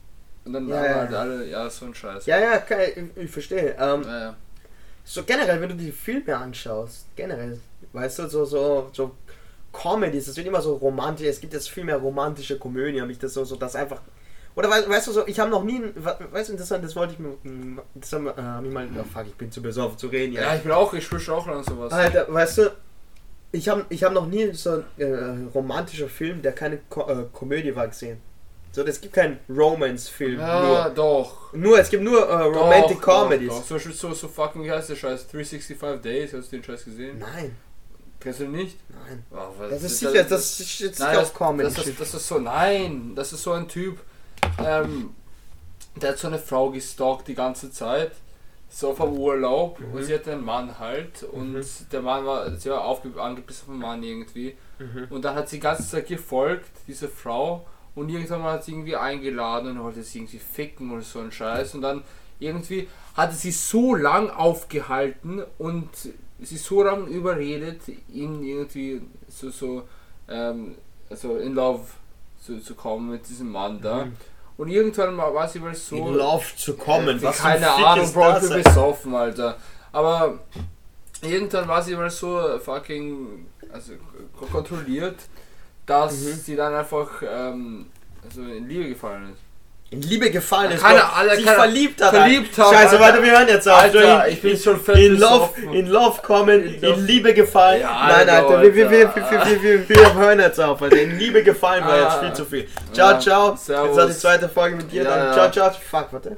Und dann Ja, haben ja. halt alle, ja, so ein Scheiß. Ja, ja, ich, ich verstehe. Ähm, Ja. So generell, wenn du die Filme anschaust, generell, weißt du, so, so, so Comedies, das wird immer so romantisch, es gibt jetzt viel mehr romantische Komödien, habe ich das so, so, das einfach. Oder weißt, weißt du so, ich habe noch nie, weißt du, interessant, das wollte ich mir, das haben, äh, ich mal, oh fuck, ich bin zu besoffen zu reden, Ja, ja. ich bin auch, ich spüre auch lang sowas. Alter, weißt du, ich habe ich hab noch nie so einen äh, romantischer Film, der keine Ko äh, Komödie war, gesehen. So, es gibt keinen Romance-Film. Ja, nur. doch. nur, es gibt nur äh, Romantic Doch, Comedies. Doch, doch. Zum Beispiel so, so fucking, wie heißt der Scheiß? 365 Days, hast du den Scheiß gesehen? Nein, Kennst du nicht? nein. Oh, was- Das ist sicher, das ist jetzt Nein, auch das, Comedy. das, ist, das ist so, nein, das ist so ein Typ, ähm, der hat so eine Frau gestalkt die ganze Zeit, so vom Urlaub, Mhm. und sie hatte einen Mann halt, und Mhm. der Mann war, sie war aufge angebissen vom Mann irgendwie, Mhm. und dann hat sie die ganze Zeit gefolgt, diese Frau, und irgendwann hat sie irgendwie eingeladen und wollte sie irgendwie ficken oder so ein Scheiß, und dann irgendwie hatte sie so lang aufgehalten und sie so lang überredet, ihn irgendwie so, so, ähm, also in Love zu, zu kommen mit diesem Mann da. Mhm. Und irgendwann war sie mal so. In Love zu kommen. Äh, Was keine Ahnung, Bro, ich bin besoffen, Alter. Aber irgendwann war sie mal so fucking also kontrolliert, dass Mhm. sie dann einfach ähm, also in Liebe gefallen ist. In Liebe gefallen ist. Keine- Alter, sich keine- verliebt hat. verliebt Alter. hat, Scheiße, Alter. warte, wir hören jetzt auf. Alter, in, ich bin schon fett in Love, in Love kommen, In in, Liebe gefallen. Ja, Nein, Alter, Alter, wir, wir, wir, wir, Alter. wir, wir, hören jetzt auf, Alter. In Liebe gefallen war Ah. jetzt viel zu viel. Ciao, Ja, ciao. servus. Jetzt war die zweite Folge mit dir. Ja, dann ja. ciao, ciao. Fuck, warte.